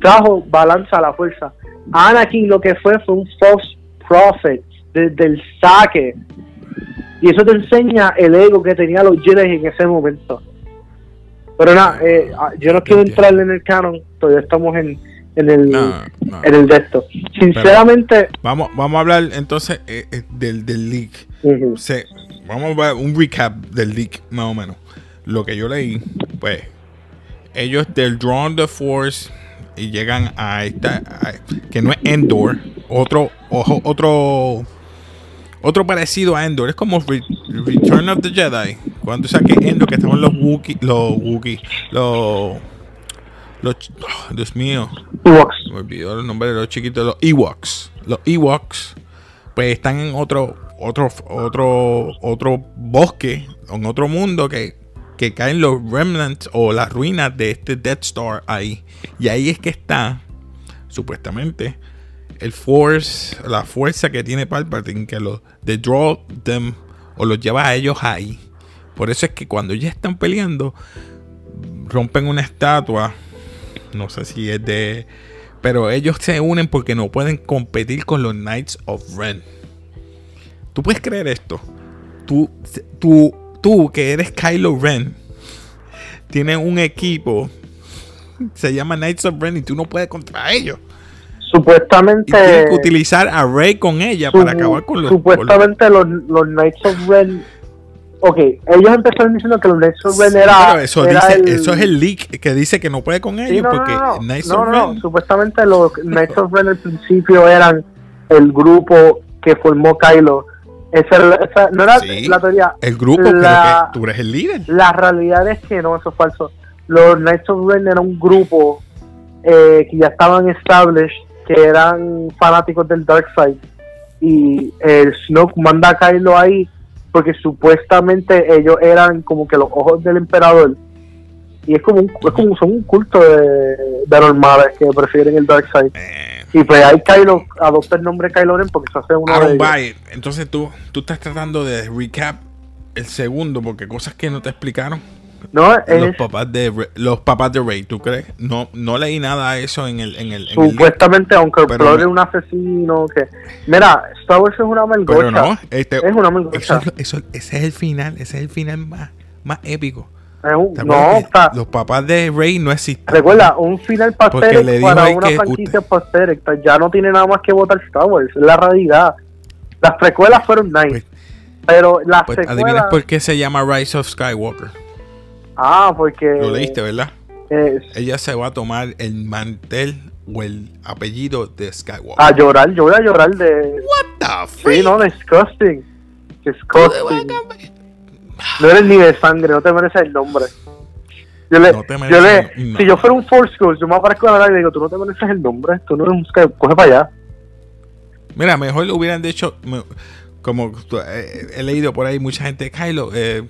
trajo balanza a la fuerza. Anakin lo que fue fue un false prophet desde el saque. Y eso te enseña el ego que tenía los Jedi en ese momento. Pero nada, eh, ah, yo no quiero entrar en el canon, todavía estamos en, en el No, no. en el de esto. Sinceramente, Vamos, vamos a hablar entonces eh, eh, del, del leak. Se- vamos a ver un recap del leak, más o menos. Lo que yo leí, pues, ellos del Drawn the Force y llegan a esta, a- que no es Endor, otro, ojo, otro, otro parecido a Endor, es como Re- Return of the Jedi. Cuando saqué Endor, que estaban los Wookiee, los Wookiee, los, los, oh, Dios mío, Ewoks. me olvidó el nombre de los chiquitos, los Ewoks. Los Ewoks, pues están en otro, otro, otro, otro bosque, en otro mundo que, que caen los remnants o las ruinas de este Death Star ahí. Y ahí es que está, supuestamente, el Force, la fuerza que tiene Palpatine, que los de draw them o los lleva a ellos ahí. Por eso es que cuando ya están peleando, rompen una estatua. No sé si es de. Pero ellos se unen porque no pueden competir con los Knights of Ren. ¿Tú puedes creer esto? Tú, tú, tú que eres Kylo Ren, tienes un equipo, se llama Knights of Ren y tú no puedes contra ellos. Y Supuestamente, tienes que utilizar a Rey con ella su- para acabar con los. con los- supuestamente los, los Knights of Ren ok, ellos empezaron diciendo que of Ren Sí, era, eso, era dice, el- eso es el leak que dice que no puede con ellos no, porque no, no. Knights No, Supuestamente los Knights of Ren al principio eran el grupo que formó Kylo. Esa, esa- no era Sí. la teoría. el grupo La- que, que tú eres el líder. La realidad es que no, eso es falso. Los Knights of Ren era un grupo eh, que ya estaban established, que eran fanáticos del Dark Side. Y el Snoke manda a Kylo ahí porque supuestamente ellos eran como que los ojos del emperador. Y es como un, es como son un culto de, de normales que prefieren el Dark Side. Eh, Y pues ahí Kylo adopta el nombre Kylo Ren porque se hace uno de ellos. Entonces tú, tú estás tratando de recap el segundo porque cosas que no te explicaron. No, Los papás de los papás de Rey, ¿tú crees? No, no leí nada de eso en el en el, en el supuestamente, aunque no- es un asesino, que... Mira, Star Wars es una melgocha. Pero no, este, Es una melgocha. eso- ese es el final, ese es el final más, más épico. Es un- ¿Te no, los papás de Rey no existen. recuerda, un final pastel para una franquicia pastel. Ya no tiene nada más que votar Star Wars, es la realidad. Las precuelas fueron nice, Pues- pero las Pues secuelas... adivinas por qué se llama Rise of Skywalker. Ah, porque... Lo leíste, ¿verdad? Ella se va a tomar el mantel o el apellido de Skywalker. a llorar, yo voy a llorar de... What the Sí, freak? no, disgusting. Disgusting. No eres ni de sangre, no te mereces el nombre. Yo le, No te yo mereces le, el- no. si yo fuera un Force Ghost, yo me aparezco a la y digo, tú no te mereces el nombre, tú no eres un Sky, coge para allá. Mira, mejor lo hubieran dicho, como eh, he leído por ahí mucha gente, Kylo, eh,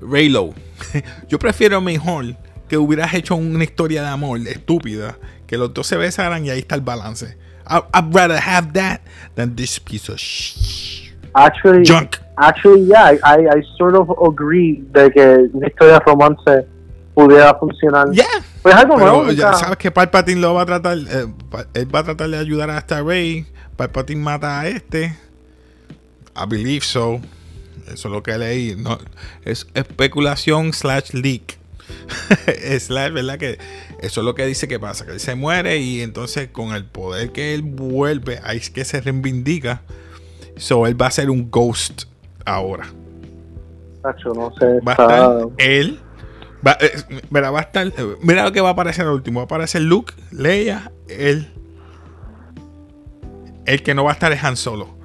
Raylo. Yo prefiero mejor que hubieras hecho una historia de amor estúpida, que los dos se besaran y ahí está el balance. I- I'd rather have that than this piece of sh- Actually, junk. actually, yeah, I, I, sort of agree de que una historia romance pudiera funcionar. Yeah. Pues algo nuevo, Pero ya nunca- sabes que Palpatine lo va a tratar, eh, él va a tratar de ayudar a esta Rey. Palpatine mata a este. I believe so. Eso es lo que leí. No, es especulación slash leak. slash, ¿verdad? Que eso es lo que dice que pasa. Que él se muere y entonces con el poder que él vuelve, ahí es que se reivindica. So él va a ser un ghost ahora. Nacho, no sé, Va a estar él. Va, eh, mira, va a estar. eh, Mira lo que va a aparecer al último. Va a aparecer Luke, Leia, él. El que no va a estar es Han Solo.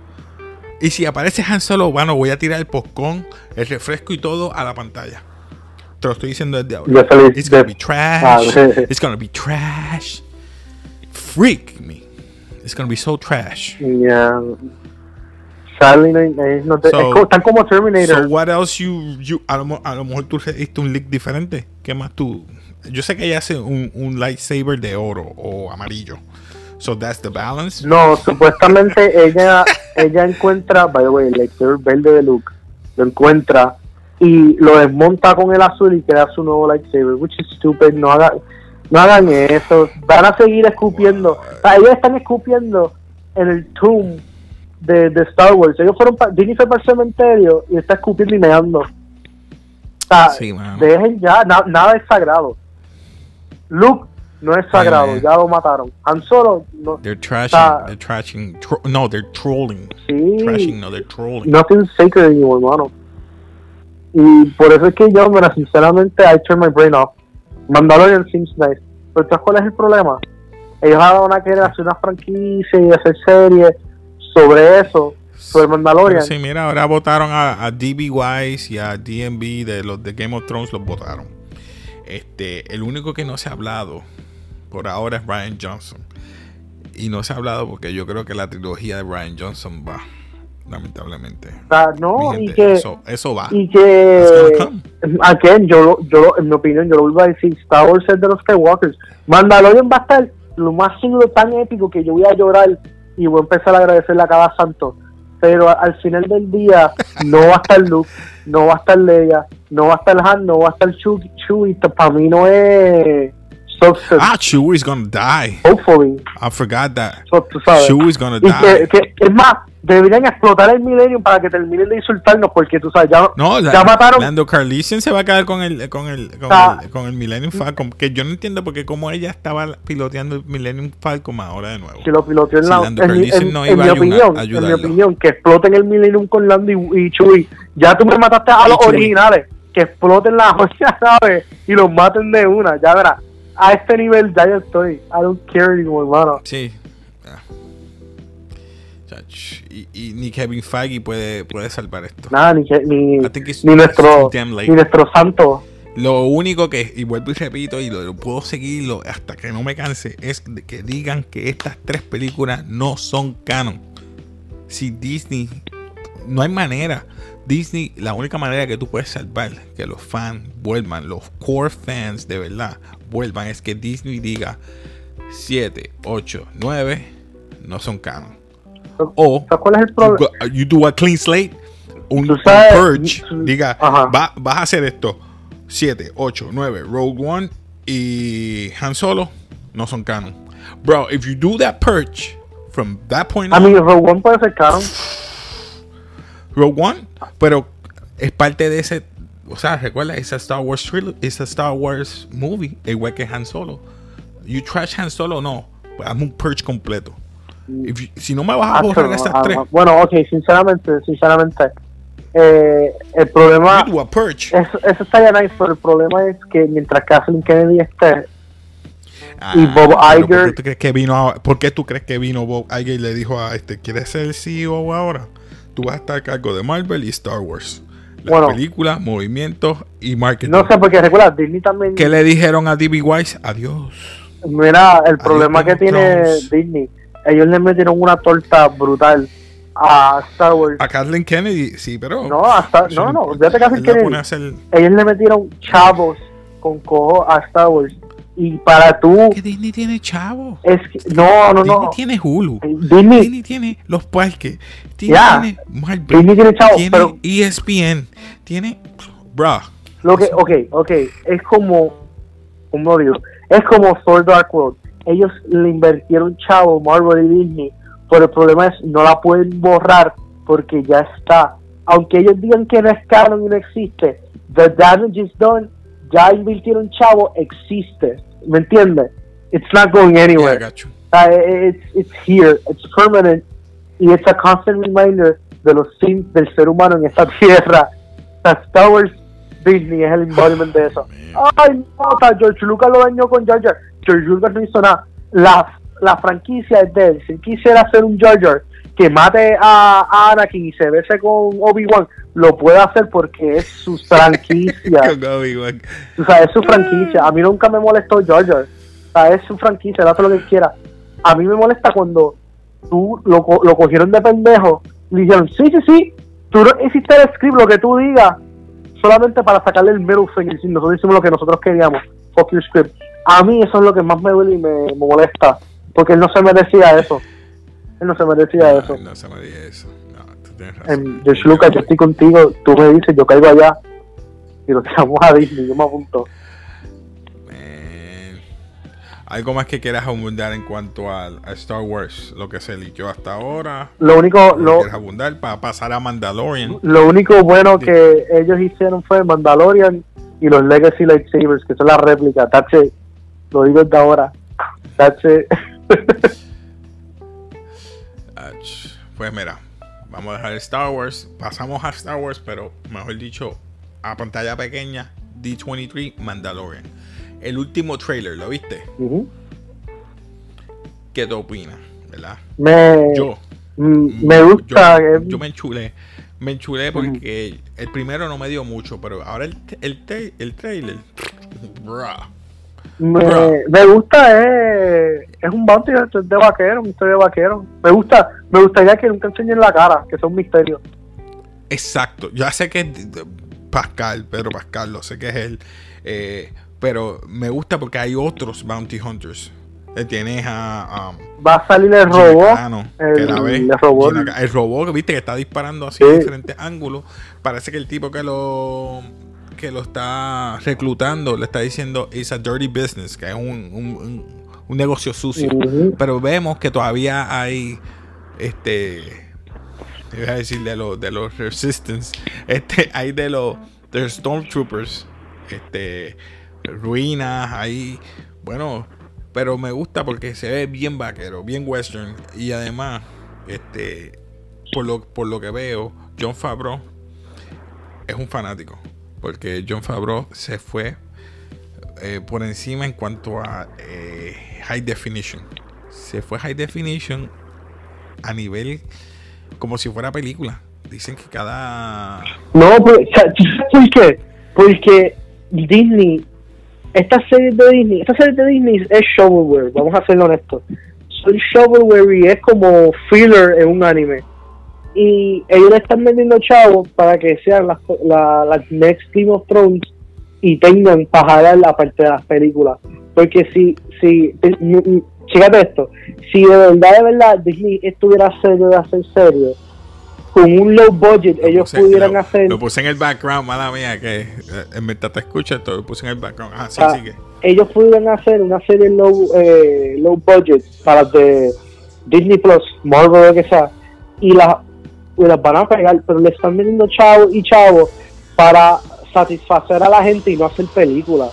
Y si aparece Han Solo, bueno, voy a tirar el popcorn, el refresco y todo a la pantalla. Te lo estoy diciendo desde ahora. It's gonna be trash. It's gonna be trash. Freak me. It's gonna be so trash. Yeah. Sadly, no, te- So- es como- están como Terminator. So what else you, you a, lo, a lo mejor tú hiciste un leak diferente. ¿Qué más tú? Yo sé que ella hace un, un lightsaber de oro o amarillo. So that's the balance. No, supuestamente ella ella encuentra, by the way, el lightsaber verde de Luke, lo encuentra y lo desmonta con el azul y crea su nuevo lightsaber, which is stupid, no hagan, no hagan eso, van a seguir escupiendo, o sea, ellos están escupiendo en el tomb de, de Star Wars, ellos fueron, pa- Disney fue para el cementerio y está escupiendo y meando. O sea, Sí, mano. dejen ya, na- nada es sagrado. Luke no es sagrado, ya lo mataron. Han Solo no, They're trashing. Está- They're trashing. tro- no, they're trolling. sí. Trashing, no, they're trolling. nothing's sacred anymore, hermano. Y por eso es que yo, mira, sinceramente, I turn my brain off. Mandalorian seems nice. Pero ¿sabes cuál es el problema? Ellos ahora van a querer hacer una franquicia y hacer series sobre eso, sobre Pero Mandalorian. sí, mira, ahora votaron a, a DB Wise y a DMV de los de Game of Thrones, los votaron. Este, el único que no se ha hablado por ahora es Ryan Johnson. Y no se ha hablado porque yo creo que la trilogía de Ryan Johnson va, lamentablemente. O sea, no, y que, eso, eso va. y que, again, yo, yo, en mi opinión, yo lo vuelvo a decir, Star Wars es de los Skywalkers. Mandalorian va a estar lo más seguro tan épico que yo voy a llorar y voy a empezar a agradecerle a cada santo. Pero al final del día no va a estar Luke, no va a estar Leia, no va a estar Han, no va a estar Chewie. Chewie para mí no es Ah, Chewie's gonna die. Hopefully. I forgot that. So, tú sabes. Chewie's gonna Y die. que, que, es más, deberían explotar el Millennium para que terminen de insultarnos porque tú sabes, ya, No, la- ya mataron. Lando Carlisian se va a quedar con el con el con, Ah. el, con el Millennium Falcon, que yo no entiendo porque como ella estaba piloteando el Millennium Falcon ahora de nuevo. que lo piloteó en Si la Lando en, en- no en iba mi a opinión, en mi opinión, que exploten el Millennium con Lando y, y Chewie. Ya tú me mataste a los Chewie. originales, que exploten las ocho naves y los maten de una, ya verás. A este nivel ya yo estoy. I don't care anymore, hermano. Sí. Ah. Y, y ni Kevin Feige puede, puede salvar esto. Nada, ni, ni, ni nuestro ni nuestro santo. Lo único que, y vuelvo y repito, y lo, lo puedo seguirlo hasta que no me canse, es que digan que estas tres películas no son canon. Si Disney, no hay manera. Disney, la única manera que tú puedes salvar que los fans vuelvan, los core fans de verdad vuelvan, es que Disney diga 7, 8, 9 no son canon. O ¿Sabes cuál es el you, problema? go- you do a clean slate, un, un sabes- purge, tú- diga, va- vas a hacer esto. 7, 8, 9, Rogue One y Han Solo no son canon. Bro, if you do that purge from that point A on, mí Rogue One puede ser canon. Rogue One, pero es parte de ese, o sea, recuerda, es a Star Wars thriller, es a Star Wars movie, igual que Han Solo. You trash Han Solo, no, pues hazme un purge completo. If si no me vas a Ah, borrar esas ah, tres, Bueno, ok, sinceramente, sinceramente. eh, el problema, eso, eso estaría nice, pero el problema es que mientras Kathleen Kennedy esté, y Bob Ah, pero ¿por Iger- qué, tú crees que vino a- ¿Por qué tú crees que vino Bob Iger y le dijo a este, ¿quieres ser el CEO ahora? Tú vas a estar a cargo de Marvel y Star Wars. Las Bueno. películas, movimientos y marketing. no sé, porque recuerda, Disney también, ¿Qué le dijeron a D.B. Wise? Adiós. mira, el problema que tiene. Disney, ellos le metieron una torta brutal a Star Wars. A Kathleen Kennedy, sí, pero... No, hasta, no, no, importa. olvídate Kathleen Kennedy. hacer- Ellos le metieron chavos con cojo a Star Wars. Y para tú, Que Disney tiene chavo. es que, no, no, Disney no. tiene Hulu. Disney, Disney tiene los parques. Disney Ya. tiene Marvel. Disney tiene chavos, tiene pero ESPN. Tiene... Bruh. Lo que, ok, ok, es como, como digo, es como Thor Dark World. Ellos le invirtieron chavo Marvel y Disney, pero el problema es no la pueden borrar porque ya está. Aunque ellos digan que no es canon y no existe, the damage is done, ya invirtieron chavo, existe. ¿Me entiendes? It's not going Yeah, anywhere. you. Uh, it's, it's here, it's permanent, y it's a constant reminder de los sins del ser humano en esta tierra. Star Wars Disney es el embodiment de eso. Ay, no, George Lucas lo dañó con Jar Jar. George Lucas no hizo nada. La, la franquicia es de él. Si quisiera hacer un Jar Jar que mate a, a Anakin y se bese con Obi-Wan, lo puede hacer porque es su franquicia. O sea, es su franquicia. A mí nunca me molestó Jar. O sea, es su franquicia, él hace lo que quiera. A mí me molesta cuando tú lo, lo cogieron de pendejo y dijeron, sí, sí, sí, tú no hiciste el script, lo que tú digas, solamente para sacarle el middle finger. Nosotros hicimos lo que nosotros queríamos. Fuck your script. A mí eso es lo que más me duele y me, me molesta. Porque él no se merecía eso. Él no se merecía eso. No, no se me diga eso. Tienes razón. George Lucas, yo estoy contigo, tú me dices, yo caigo allá y lo tiramos a Disney, yo me apunto. Man. Algo más que quieras abundar en cuanto a, a Star Wars, lo que se liqueó hasta ahora. Lo único, Lo lo, quieres abundar para pasar a Mandalorian. lo único bueno que ellos hicieron fue Mandalorian y los Legacy Lightsabers, que son las réplicas. It. Lo digo desde ahora. Ach, Pues mira, vamos a dejar Star Wars. Pasamos a Star Wars, pero mejor dicho, a pantalla pequeña, D23 Mandalorian. El último trailer, ¿lo viste? ¿Qué te opinas? ¿Verdad? me, Yo. me gusta. Yo, eh, yo me enchulé. Me enchulé porque el primero no me dio mucho, pero ahora el, el, el trailer. bruh. Me, gusta, eh, es un bounty hunter de vaquero, un historia de vaquero. Me gusta, me gustaría que nunca enseñen la cara, que sea un misterio. Exacto. Ya sé que es Pascal, Pedro Pascal, lo sé que es él. eh, pero me gusta porque hay otros Bounty Hunters. Eh, Tienes a. um, Va a salir el robot. Que el- la ve. el robot. Gina el robot, viste, que está disparando así Sí. de diferentes ángulos. Parece que el tipo que lo. Que lo está reclutando le está diciendo it's a dirty business, que es un, un, un, negocio sucio. Pero vemos que todavía hay este voy a decir de los de los resistance, este hay de los de stormtroopers, este ruinas ahí, bueno, pero me gusta porque se ve bien vaquero, bien western y además este por lo, por lo que veo, John Favreau es un fanático. Porque John Favreau se fue eh, por encima en cuanto a eh, high definition. Se fue high definition a nivel como si fuera película. Dicen que cada. No, pero, ¿por qué? Porque Disney, esta serie de Disney, esta serie de Disney es shovelware, vamos a ser honestos. Son shovelware y es como filler en un anime y ellos le están vendiendo chavos para que sean las la, next Game of Thrones y tengan para la parte de las películas porque si si fíjate esto si de verdad de verdad Disney estuviera serio de hacer serio con un low budget ellos pudieran hacer lo puse en el background mala mía que eh, en verdad te escucha todo lo puse en el background ah, sí, ah, sigue. ellos pudieran hacer una serie low eh, low budget para de Disney Plus Marvel o que sea y la y las van a pegar, pero le están vendiendo chavo y chavo para satisfacer a la gente y no hacer películas.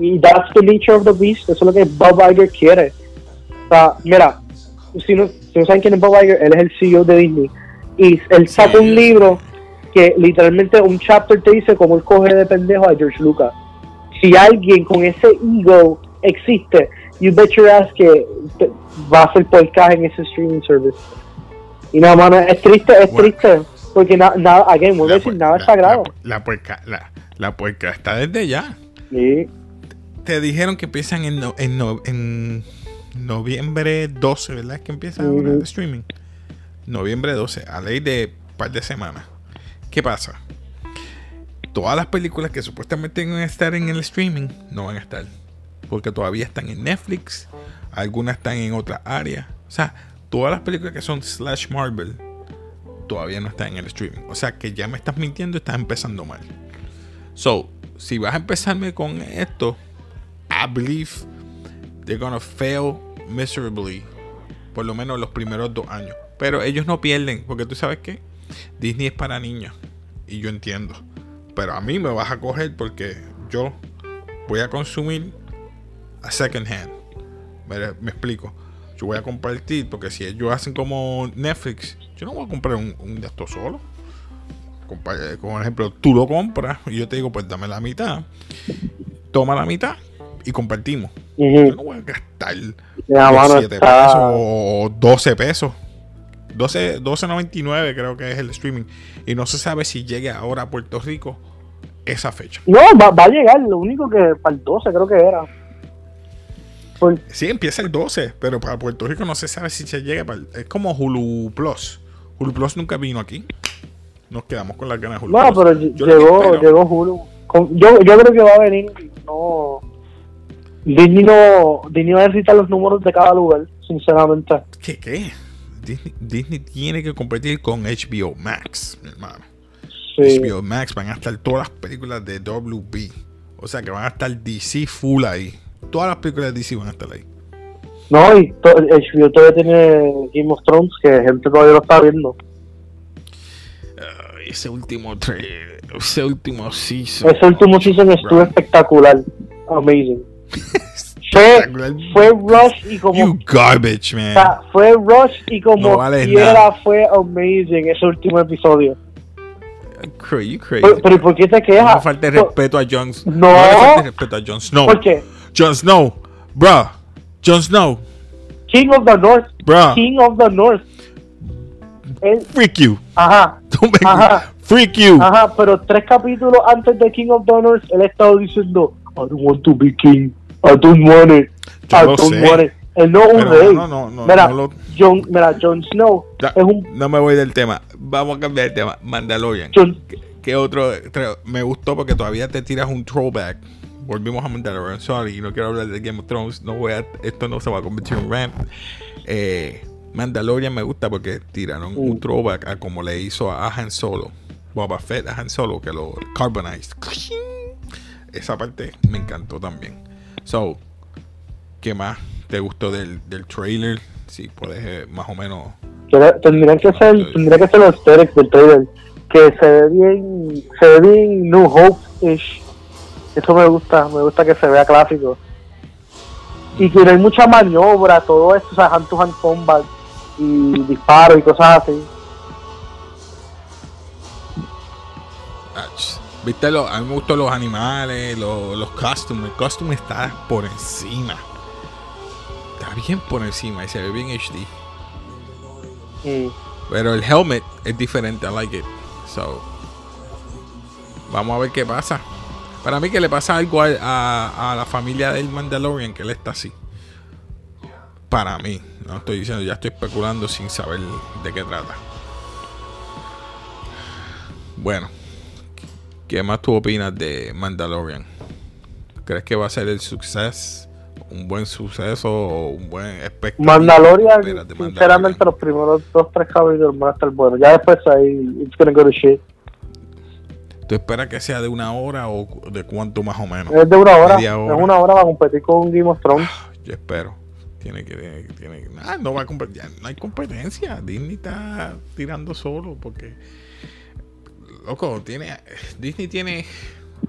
Y that's the nature of the beast, eso es lo que Bob Iger quiere. O sea, mira, si no, si no saben quién es Bob Iger, él es el CEO de Disney. Y él saca un libro que literalmente un chapter te dice cómo él coge de pendejo a George Lucas. Si alguien con ese ego existe, you bet your ass que va a hacer podcast en ese streaming service. Y no, mano, es triste, es triste. Porque nada, nada, again, a decir, nada es sagrado. La, puerca, la, la puerca está desde ya. Sí. Te dijeron que empiezan en, en, en noviembre 12, ¿verdad? Es que empieza el streaming. Noviembre 12, a ley de par de semanas. ¿Qué pasa? Todas las películas que supuestamente van a estar en el streaming no van a estar. Porque todavía están en Netflix. Algunas están en otra área. O sea, todas las películas que son slash Marvel todavía no están en el streaming. O sea que ya me estás mintiendo estás empezando mal. So, si vas a empezarme con esto, I believe they're gonna fail miserably. Por lo menos los primeros dos años. Pero ellos no pierden, porque tú sabes que Disney es para niños. Y yo entiendo. Pero a mí me vas a coger porque yo voy a consumir a second hand. me explico yo voy a compartir, porque si ellos hacen como Netflix, yo no voy a comprar un, un de estos solo. Como ejemplo, tú lo compras y yo te digo, pues dame la mitad, toma la mitad y compartimos. Yo no voy a gastar 7 pesos o 12 pesos. 12, 12.99 creo que es el streaming. Y no se sabe si llegue ahora a Puerto Rico esa fecha. No, va, va a llegar. Lo único que para el 12 creo que era. Sí, empieza el 12, pero para Puerto Rico no se sabe si se llega. es como Hulu Plus. Hulu Plus nunca vino aquí. Nos quedamos con las ganas de Hulu. No, pero llegó, llegó Hulu. yo, yo creo que va a venir. No. Disney no. Disney va a necesitar los números de cada lugar, sinceramente. ¿Qué? ¿Qué? Disney, Disney tiene que competir con HBO Max, mi hermano. HBO Max van a estar todas las películas de WB. O sea que van a estar DC full ahí todas las películas de DC van a estar ahí. No, y HBO todavía tiene Game of Thrones, que gente todavía lo está viendo. ese último ese último season. Ese último season estuvo espectacular. Amazing. fue, fue Rush y como. You garbage, man. O sea, fue Rush y como no vale fue amazing ese último episodio. You crazy. Pero, pero ¿por qué te quejas? No falta respeto a Jon No. No falta respeto a Jon Snow. ¿Por qué? Jon Snow, bruh. Jon Snow. King of the North. Bruh. King of the North. Freak you. Ajá. Don't make Ajá. Freak you. Ajá, pero tres capítulos antes de King of the North, él estaba diciendo, I don't want to be king. I don't want it. I don't want it. Él no es un rey. No, no, no. Mira, no John, mira, Jon Snow es un... No me voy del tema. Vamos a cambiar de tema. Mandalorian. ¿Qué, otro? Me gustó porque todavía te tiras un throwback volvimos a Mandalorian. Sorry, no quiero hablar de Game of Thrones. No voy a, esto no se va a convertir en un rant. Eh, Mandalorian me gusta porque tiraron un uh. throwback a como le hizo a Han Solo Boba Fett a Han Solo que lo carbonized. Esa parte me encantó también. So, ¿qué más te gustó del, del trailer? Si puedes eh, más o menos. Tendría que ser, tendría que ser los del trailer. Que se ve bien, se ve bien New Hope-ish. Eso me gusta, me gusta que se vea clásico. Y que no hay mucha maniobra, todo esto, o sea, hand to hand combat y disparo y cosas así. Viste, lo, a mí me gustan los animales, los, los costumes. El costume está por encima. Está bien por encima y se ve bien HD. Pero el helmet es diferente, I like it. So, vamos a ver qué pasa. Para mí que le pasa algo a, a, la familia del Mandalorian, que él está así. Para mí, no estoy diciendo, ya estoy especulando sin saber de qué trata. Bueno, ¿qué más tú opinas de Mandalorian? ¿Crees que va a ser el suceso? ¿Un buen suceso o un buen espectáculo? Mandalorian, sinceramente, los primeros dos, tres capítulos van a estar buenos. Ya después ahí, it's gonna go to shit. ¿Tú esperas que sea de una hora o de cuánto más o menos? Es de una hora. Es una hora va a competir con Game of Thrones. Ah, yo espero. Tiene que. Tiene, ah, no va a competir. No hay competencia. Disney está tirando solo porque. Loco, tiene. Disney tiene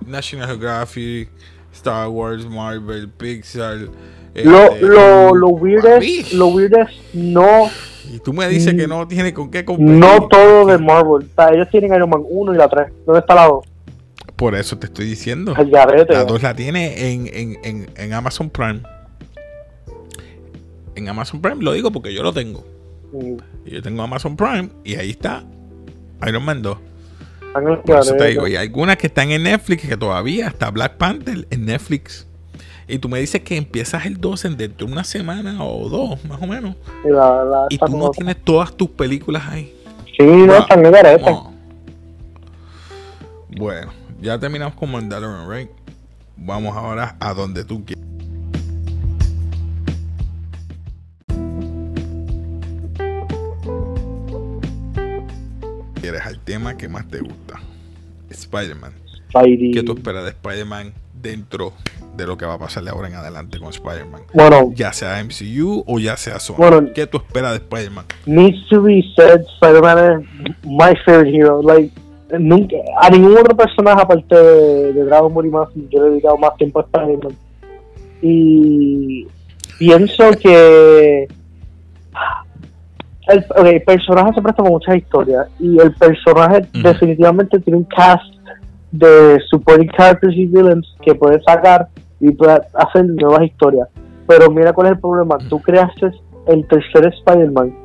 National Geographic, Star Wars, Marvel, Pixar. lo, este, lo, lo weirdest, lo weirdest no y tú me dices que no tiene con qué competir. No todo de Marvel. ellos tienen Iron Man 1 y la 3. ¿Dónde está la 2? Por eso te estoy diciendo. la 2 la tiene en, en, en, en, Amazon Prime. En Amazon Prime lo digo porque yo lo tengo. Mm. Yo tengo Amazon Prime y ahí está Iron Man 2. Por eso te digo, y algunas que están en Netflix que todavía está Black Panther en Netflix. Y tú me dices que empiezas el 12 dentro de una semana o dos, más o menos. y tú no tienes todas tus películas ahí. Sí, no, están no. Bueno, ya terminamos con Mandalorian, right? Vamos ahora a donde tú quieras. Quieres al tema que más te gusta. Spider-Man. ¿Qué tú esperas de Spider-Man dentro de lo que va a pasarle ahora en adelante con Spider-Man. Bueno, ya sea MCU o ya sea Sony. Bueno, ¿Qué tú esperas de Spider-Man? Needs to be said, Spider-Man es my favorite hero. Like, nunca, a ningún otro personaje aparte de, Dragon Ball y más, yo le he dedicado más tiempo a Spider-Man. Y pienso que el, personaje se presta con muchas historias y el personaje definitivamente tiene un cast de supporting characters y villains que puedes sacar y puedes hacer nuevas historias. Pero mira cuál es el problema. Tú creaste el tercer Spider-Man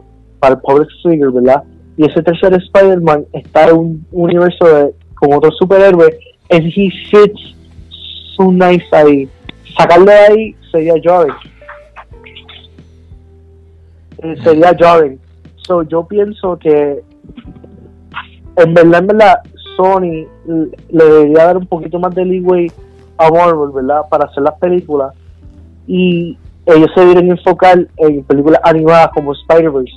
para el public figure, ¿verdad? Y ese tercer Spider-Man está en un universo de, con otro superhéroe and he fits so nice ahí. Sacarlo de ahí sería jarring. Eh, sería jarring. So yo pienso que en verdad, en verdad, Sony le debería dar un poquito más de leeway a Marvel, ¿verdad? Para hacer las películas. Y ellos se deberían enfocar en películas animadas como Spider-Verse.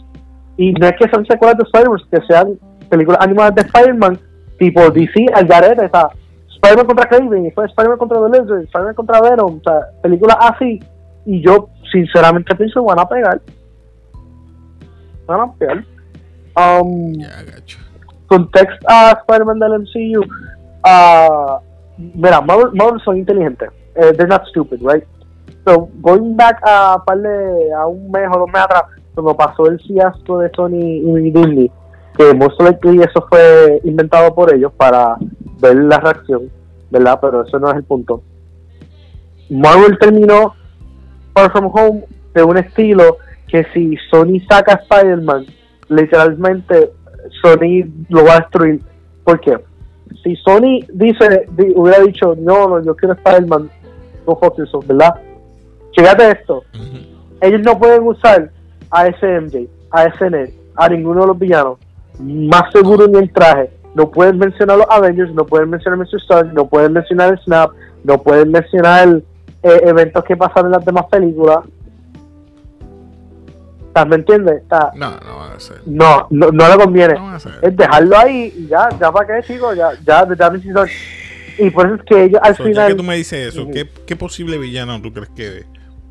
Y no es que sean secuelas de Spider-Verse, que sean películas animadas de Spider-Man, tipo DC, al garete, o sea, Spider-Man contra Craven, Spider-Man contra The Lizard, Spider-Man contra Venom, o sea, películas así. Y yo, sinceramente, pienso van a pegar. Van a pegar. Um, context a Spider-Man del MCU, uh, mira, Marvel, Marvel son inteligentes. Uh, they're not stupid, right? So, going back a, par de, a un mes o dos meses atrás, cuando pasó el fiasco de Sony y Disney, que most likely eso fue inventado por ellos para ver la reacción, ¿verdad? Pero eso no es el punto. Marvel terminó Far From Home de un estilo que si Sony saca Spider-Man, literalmente Sony lo va a destruir. ¿Por qué? Si Sony dice, hubiera dicho, no, no, yo quiero Spider-Man, no fuck ¿verdad? Fíjate esto. Ellos no pueden usar a SMJ, a SNL, a ninguno de los villanos. Más seguro ni el traje. No pueden mencionar los Avengers, no pueden mencionar Mr. Stark, no pueden mencionar el Snap, no pueden mencionar eh, eventos que pasaron en las demás películas. ¿Me entiendes? Sea, No, no van a hacer. no, no, no le conviene. No van a hacer. Es dejarlo ahí y ya, ya para qué, chicos, ya, ya, ya necesito- Y por eso es que ellos al So, ya final, que tú me dices eso. ¿qué, qué posible villano tú crees que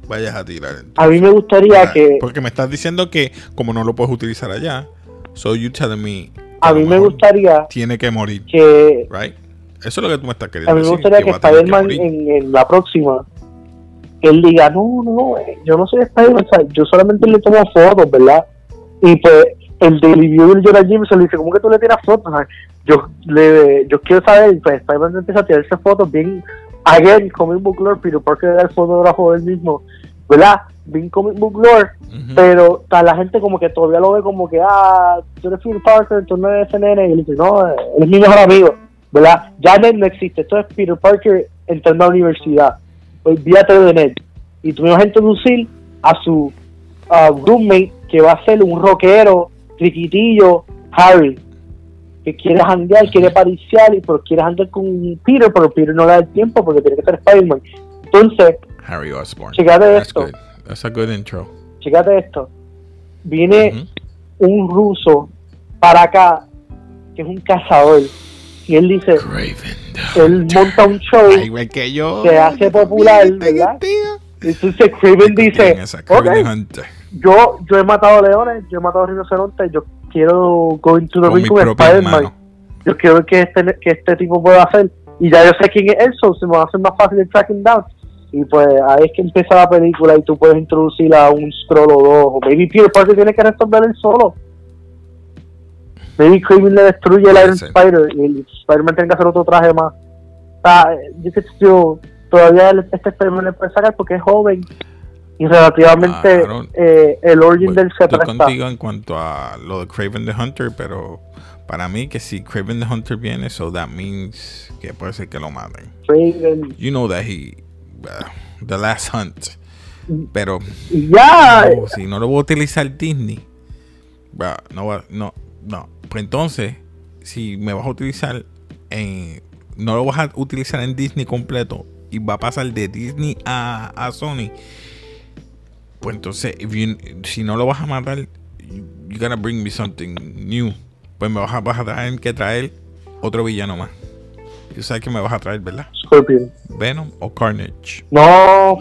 vayas a tirar? entonces? a mí me gustaría que, Porque me estás diciendo que como no lo puedes utilizar allá, so you telling me que a mí me gustaría tiene que morir, que, right? Eso es lo que tú me estás queriendo a mí me decir. gustaría que va a tener Spider-Man en, en la próxima, que él diga, no, no, eh, yo no soy Spider-Man, yo solamente le tomo fotos, ¿verdad? Y pues el Daily Bugle Jonah Jameson le dice, ¿cómo que tú le tiras fotos? Yo, le, yo quiero saber, pues Spider-Man empieza a tirarse fotos bien, again, Comic Book Lore, Peter Parker era el fotógrafo del mismo, ¿verdad? Bien Comic Book Lore, pero ta, la gente como que todavía lo ve como que, ah, tú eres Peter Parker, tú no eres nene, y él dice, no, él es mi mejor amigo, ¿verdad? Ya no existe, esto es Peter Parker entrando a la universidad, olvídate de Ned. Y tú me vas a introducir a su ah, roommate, que va a ser un rockero, triquitillo, Harry, que quiere janguear, quiere pariciar, y pero quiere janguear con Peter, pero Peter no le da el tiempo porque tiene que ser Spider-Man. Entonces, Harry Osborn. Chécate That's esto. good. That's a good intro. esto, viene un ruso para acá que es un cazador y él dice él monta un show Ay, güey, que yo. Se hace popular, ¿verdad? tío. entonces Craven dice Tienen esa Craven "Ok, the Hunter. yo yo he matado leones yo he matado rinocerontes yo quiero go into the ring con Spider-Man yo quiero ver que este que este tipo puede hacer y ya yo sé quién es él so se me va a hacer más fácil el tracking down y pues ahí es que empieza la película y tú puedes introducir a un scroll o dos o maybe Peter Parker tiene que resolver él solo maybe Craven le destruye el Iron ser. Spider y el Spider-Man tiene que hacer otro traje más o sea, yo que yo todavía este Spider-Man le puede sacar porque es joven y relativamente Claro. eh, el origin Voy- del se estoy contigo en cuanto a lo de Craven the Hunter, pero para mí que si Craven the Hunter viene, so that means que puede ser que lo maten. Craven You know that he. uh, the Last Hunt. Pero ya no, si no lo voy a utilizar Disney, bro, no, no, no. Pues entonces, si me vas a utilizar en. No lo vas a utilizar en Disney completo y va a pasar de Disney a, a Sony. Pues entonces, if you- si no lo vas a matar, you, you gotta bring me something new. Pues me vas a, vas a traer que traer otro villano más. Tú sabes que me vas a traer, ¿verdad? Scorpion Venom o Carnage. no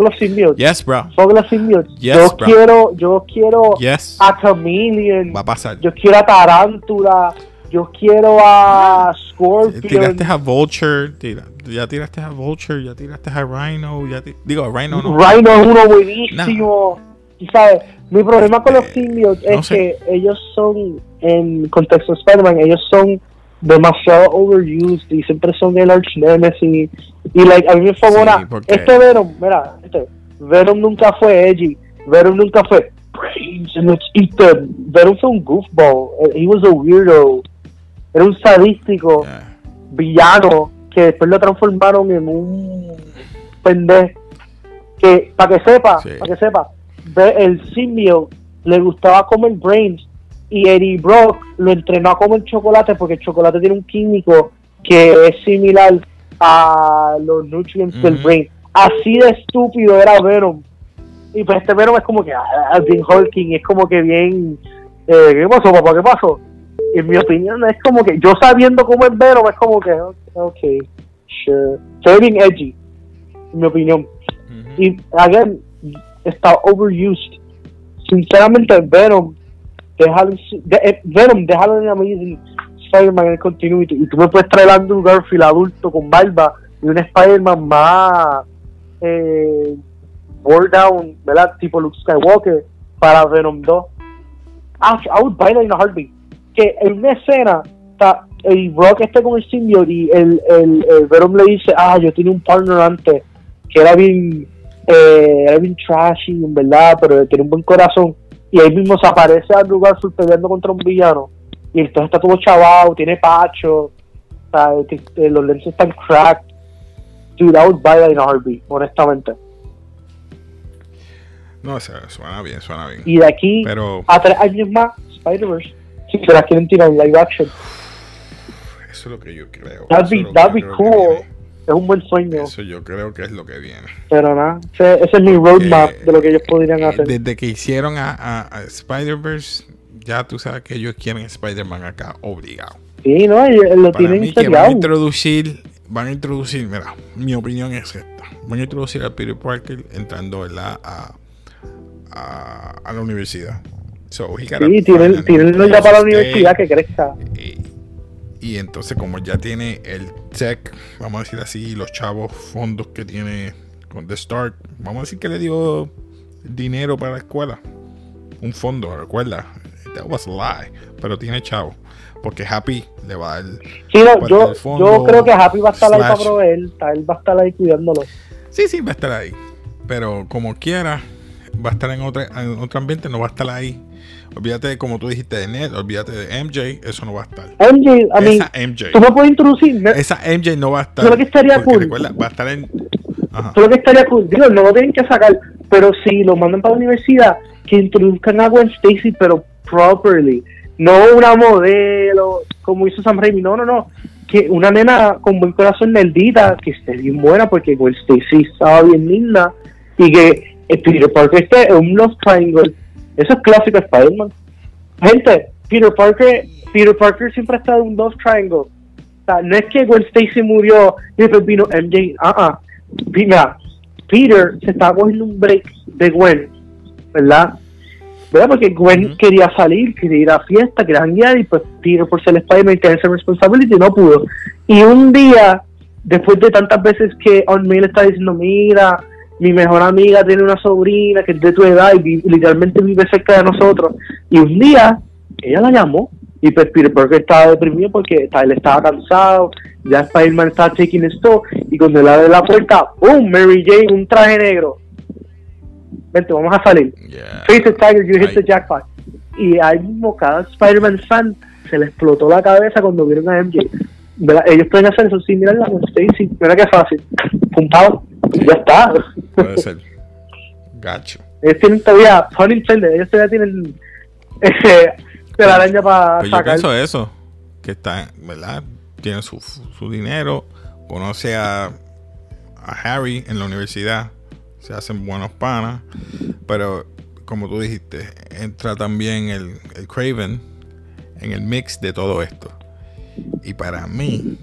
los symbiotes Yes, bro. fuck los symbiotes Yes, yo bro. quiero yo quiero Yes. a Chameleon Va a pasar. yo quiero a Tarántula yo quiero a Scorpion Tiraste a Vulture, tira- ya tiraste a Vulture, ya tiraste a Rhino, ya ti- digo a Rhino no. Rhino es uno buenísimo. Y sabes, mi problema con los Eh, symbiotes no es sé. que ellos son, en contexto de Spider-Man, ellos son demasiado overused y siempre son el arch nemesis. Y like, a mí me favora, Sí, porque- este Venom, mira, este, Venom nunca fue edgy, Venom nunca fue praise and let's eat them. Venom fue un goofball, he was a weirdo, era un sadístico Yeah. villano que después lo transformaron en un pendejo que para que sepa Sí. para que sepa el simio le gustaba comer brains y Eddie Brock lo entrenó a comer chocolate porque el chocolate tiene un químico que es similar a los nutrients del brain así de estúpido era Venom. Y pues este Venom es como que ah, hulking es como que bien eh, ¿qué pasó papá? ¿qué pasó? en mi opinión es como que yo sabiendo cómo es Venom es como que ok sure. Se ve bien edgy en mi opinión. Y again está overused. Sinceramente Venom su- de- eh, Venom déjalo en Amazing Spider-Man en continuity. Y tú me puedes traer a Andrew Garfield adulto con barba y un Spider-Man más eh, bore down ¿verdad? tipo Luke Skywalker para Venom 2 I, I would buy that in a heartbeat. Que en una escena está el Brock este con el symbiote y el, el, el Venom le dice ah yo tenía un partner antes que era bien eh, era bien trashy en verdad pero tenía un buen corazón y ahí mismo se aparece Andrew Garfield peleando contra un villano y entonces está todo chavado tiene pacho o sea, que- que los lentes están cracked dude I would buy that in a heartbeat honestamente No, o sea, suena bien, suena bien. y de aquí Pero a tres años más Spider-Verse si se las quieren tirar en live action eso es lo que yo creo. That'd be- that'd be cool. Es un buen sueño. Eso yo creo que es lo que viene. Pero nada, ese, ese es mi roadmap Eh, de lo que ellos podrían hacer. Desde que hicieron a, a- a Spider-Verse, ya tú sabes que ellos quieren Spider-Man acá obligado. Sí, no, eh, lo Para tienen mí que van a introducir, van a introducir, mira, mi opinión es esta. Van a introducir a Peter Parker entrando ¿verdad? A, a, a la universidad. So, Sí, tienen, tienen ya para la universidad que crezca. Y, entonces como ya tiene el tech, vamos a decir así, los chavos fondos que tiene con The Start, vamos a decir que le dio dinero para la escuela. Un fondo, recuerda. That was a lie. Pero tiene chavo. Porque Happy le va a dar... Sí, no, yo, fondo, yo creo que Happy va a estar ahí para slash. proveer, él va a estar ahí cuidándolo. Sí, sí, va a estar ahí. Pero como quiera, va a estar en, otra, en otro ambiente, no va a estar ahí. Olvídate, de, como tú dijiste, de Ned, olvídate de MJ, eso no va a estar. MJ, a mí, Esa MJ. tú me puedes introducir, Esa MJ no va a estar. Pero que estaría cool. recuerda, va a estar en. Ajá. Lo que estaría cool, digo, no lo tienen que sacar, pero si lo mandan para la universidad, que introduzcan a Gwen Stacy, pero properly. No una modelo, como hizo Sam Raimi, no, no, no. Que una nena con buen corazón nerdita, que esté bien buena, porque Gwen Stacy estaba bien linda, y que Peter Parker esté en un Love Triangle. Eso es clásico de Spider-Man. Gente, Peter Parker, Peter Parker siempre ha estado en un Love Triangle. O sea, no es que Gwen Stacy murió y después vino MJ. Ah, ah. Mira, Peter se estaba cogiendo un break de Gwen, ¿verdad? ¿Verdad? Porque Gwen quería salir, quería ir a fiesta, quería janguear y pues Peter por ser Spider-Man tenía esa responsabilidad y no pudo. Y un día, después de tantas veces que On Mail está diciendo, mira, mi mejor amiga tiene una sobrina que es de tu edad y literalmente vive cerca de nosotros. Y un día, ella la llamó y pues Peter Parker estaba deprimido porque está- él estaba cansado, ya Spider-Man estaba taking esto y cuando él abre la puerta, ¡boom! Mary Jane, un traje negro. Vente, vamos a salir. Yeah. Face the Tiger, you hit the jackpot. Y ahí mismo cada Spider-Man fan se le explotó la cabeza cuando vieron a MJ. ¿Verdad? Ellos pueden hacer eso sin mirar la Stacy. Mira qué fácil. Puntado. Ya está. Puede ser. Gacho. Ellos tienen todavía, pun intended, ellos todavía tienen ese telaraña para Pues yo sacar. pienso eso. Que está, ¿verdad? Tiene su, su dinero. Conoce a, a Harry en la universidad. Se hacen buenos panas. Pero, como tú dijiste, entra también el, el Craven en el mix de todo esto. Y para mí,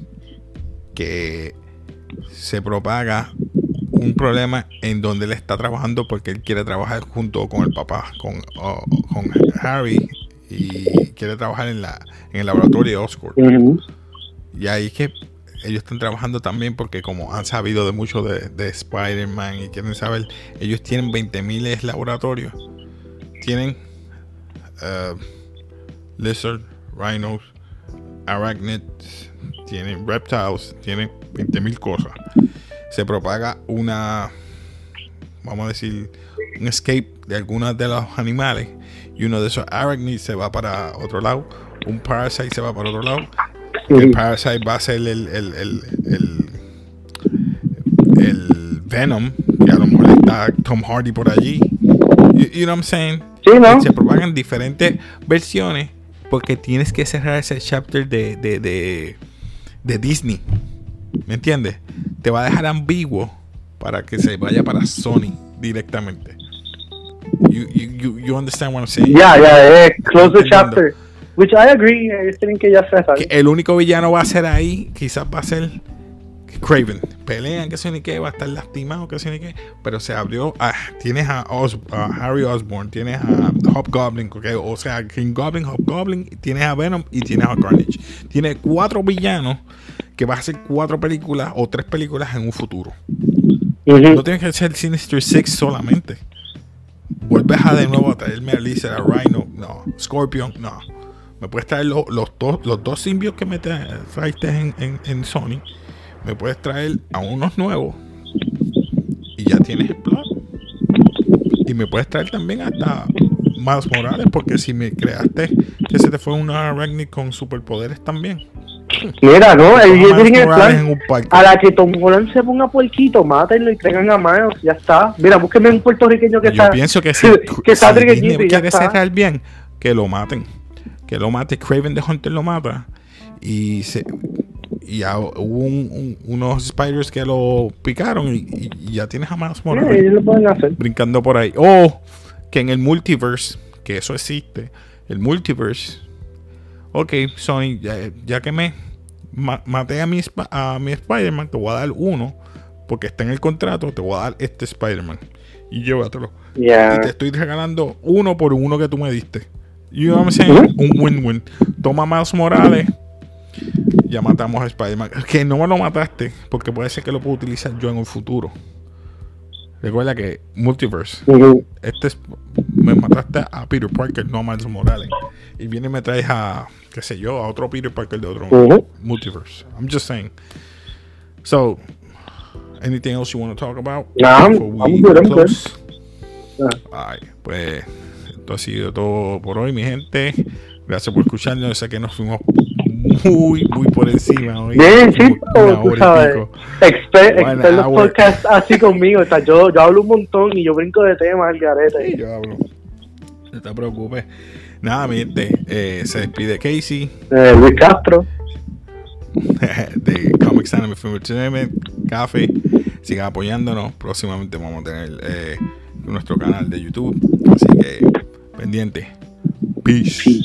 que se propaga un problema en donde él está trabajando porque él quiere trabajar junto con el papá, con, o- con Harry, y quiere trabajar en, la, en el laboratorio de Oscorp. Y ahí es que ellos están trabajando también porque como han sabido de mucho de, de Spider-Man y quieren saber, ellos tienen 20.000 laboratorios. Tienen uh, Lizard, Rhinos, Arachnids, tienen Reptiles, tienen 20.000 cosas. Se propaga una, vamos a decir, un escape de algunos de los animales y uno de esos Arachnids se va para otro lado, un Parasite se va para otro lado el. Parasite va a ser el, el, el, el, el Venom, que a lo mejor está Tom Hardy por allí. You, you know what I'm saying? Sí, ¿no? Se propagan diferentes versiones porque tienes que cerrar ese chapter de, de, de, de Disney. ¿Me entiendes? Te va a dejar ambiguo para que se vaya para Sony directamente. You, you, you, understand what I'm saying? Ya, eh, close the chapter. Which I agree, tienen que ya cerrar. que el único villano va a ser ahí, quizás va a ser Craven. Pelean, que sé ni qué, va a estar lastimado, que sé ni qué. Pero se abrió. ah, tienes a, Os- a Harry Osborn, tienes a Hobgoblin, ok, o sea, King Goblin, Hobgoblin, tienes a Venom y tienes a Carnage. Tiene cuatro villanos que va a hacer cuatro películas o tres películas en un futuro. No tienes que ser Sinister Six solamente. Vuelves a de nuevo a traerme a Lizard, a Rhino, no. Scorpion, no. Me puedes traer lo- los, dos, los dos simbios que me tra- traiste en, en, en Sony. Me puedes traer a unos nuevos. Y ya tienes el plot. Y me puedes traer también hasta más Morales. Porque si me creaste que se te fue una Arachnid con superpoderes también. Mira, no, ellos Miles tienen el plan. A la que Tom Holland se ponga puerquito, mátenlo y traigan a Miles, ya está. Mira, búsquenme un puertorriqueño que Yo está. pienso que si, que está si Disney quiere cerrar bien, que lo maten. Que lo mate. Craven de Hunter lo mata. Y se, y ya hubo un- un- unos spiders que lo picaron y, y ya tienes a Miles Sí, Morales ellos lo pueden hacer. brincando por ahí. O que en el multiverse, que eso existe, el multiverse. Ok, Sony, ya, ya que me ma- maté a mi, a mi Spider-Man, te voy a dar uno, porque está en el contrato, te voy a dar este Spider-Man. Y llévatelo. Ya. Y te estoy regalando uno por uno que tú me diste. What I'm saying? Un win-win. Toma Miles Morales. Ya matamos a Spider-Man. Que no me lo mataste, porque puede ser que lo pueda utilizar yo en un futuro. Recuerda que Multiverse. Este es, me mataste a Peter Parker, no a Miles Morales. Y viene y me traes a, qué sé yo, a otro Peter Parker de otro multiverse. I'm just saying. So, anything else you want to talk about? No, I'm- before we I'm good, I'm good. close? Ah. Ay, pues esto ha sido todo por hoy, mi gente. Gracias por escucharnos. Yo sé que nos fuimos muy, muy por encima hoy. Bien, sí, una tú sabes. pico. Exper, One exper los podcasts así conmigo. O sea, yo, yo hablo un montón y yo brinco de temas al Sí, garete. yo hablo. No te preocupes. Nada, mi gente. eh, se despide Casey Eh, Luis Castro. de Comics Anime Film Entertainment, Café. Sigan apoyándonos. Próximamente vamos a tener eh, nuestro canal de YouTube. Así que pendiente. Peace. Peace.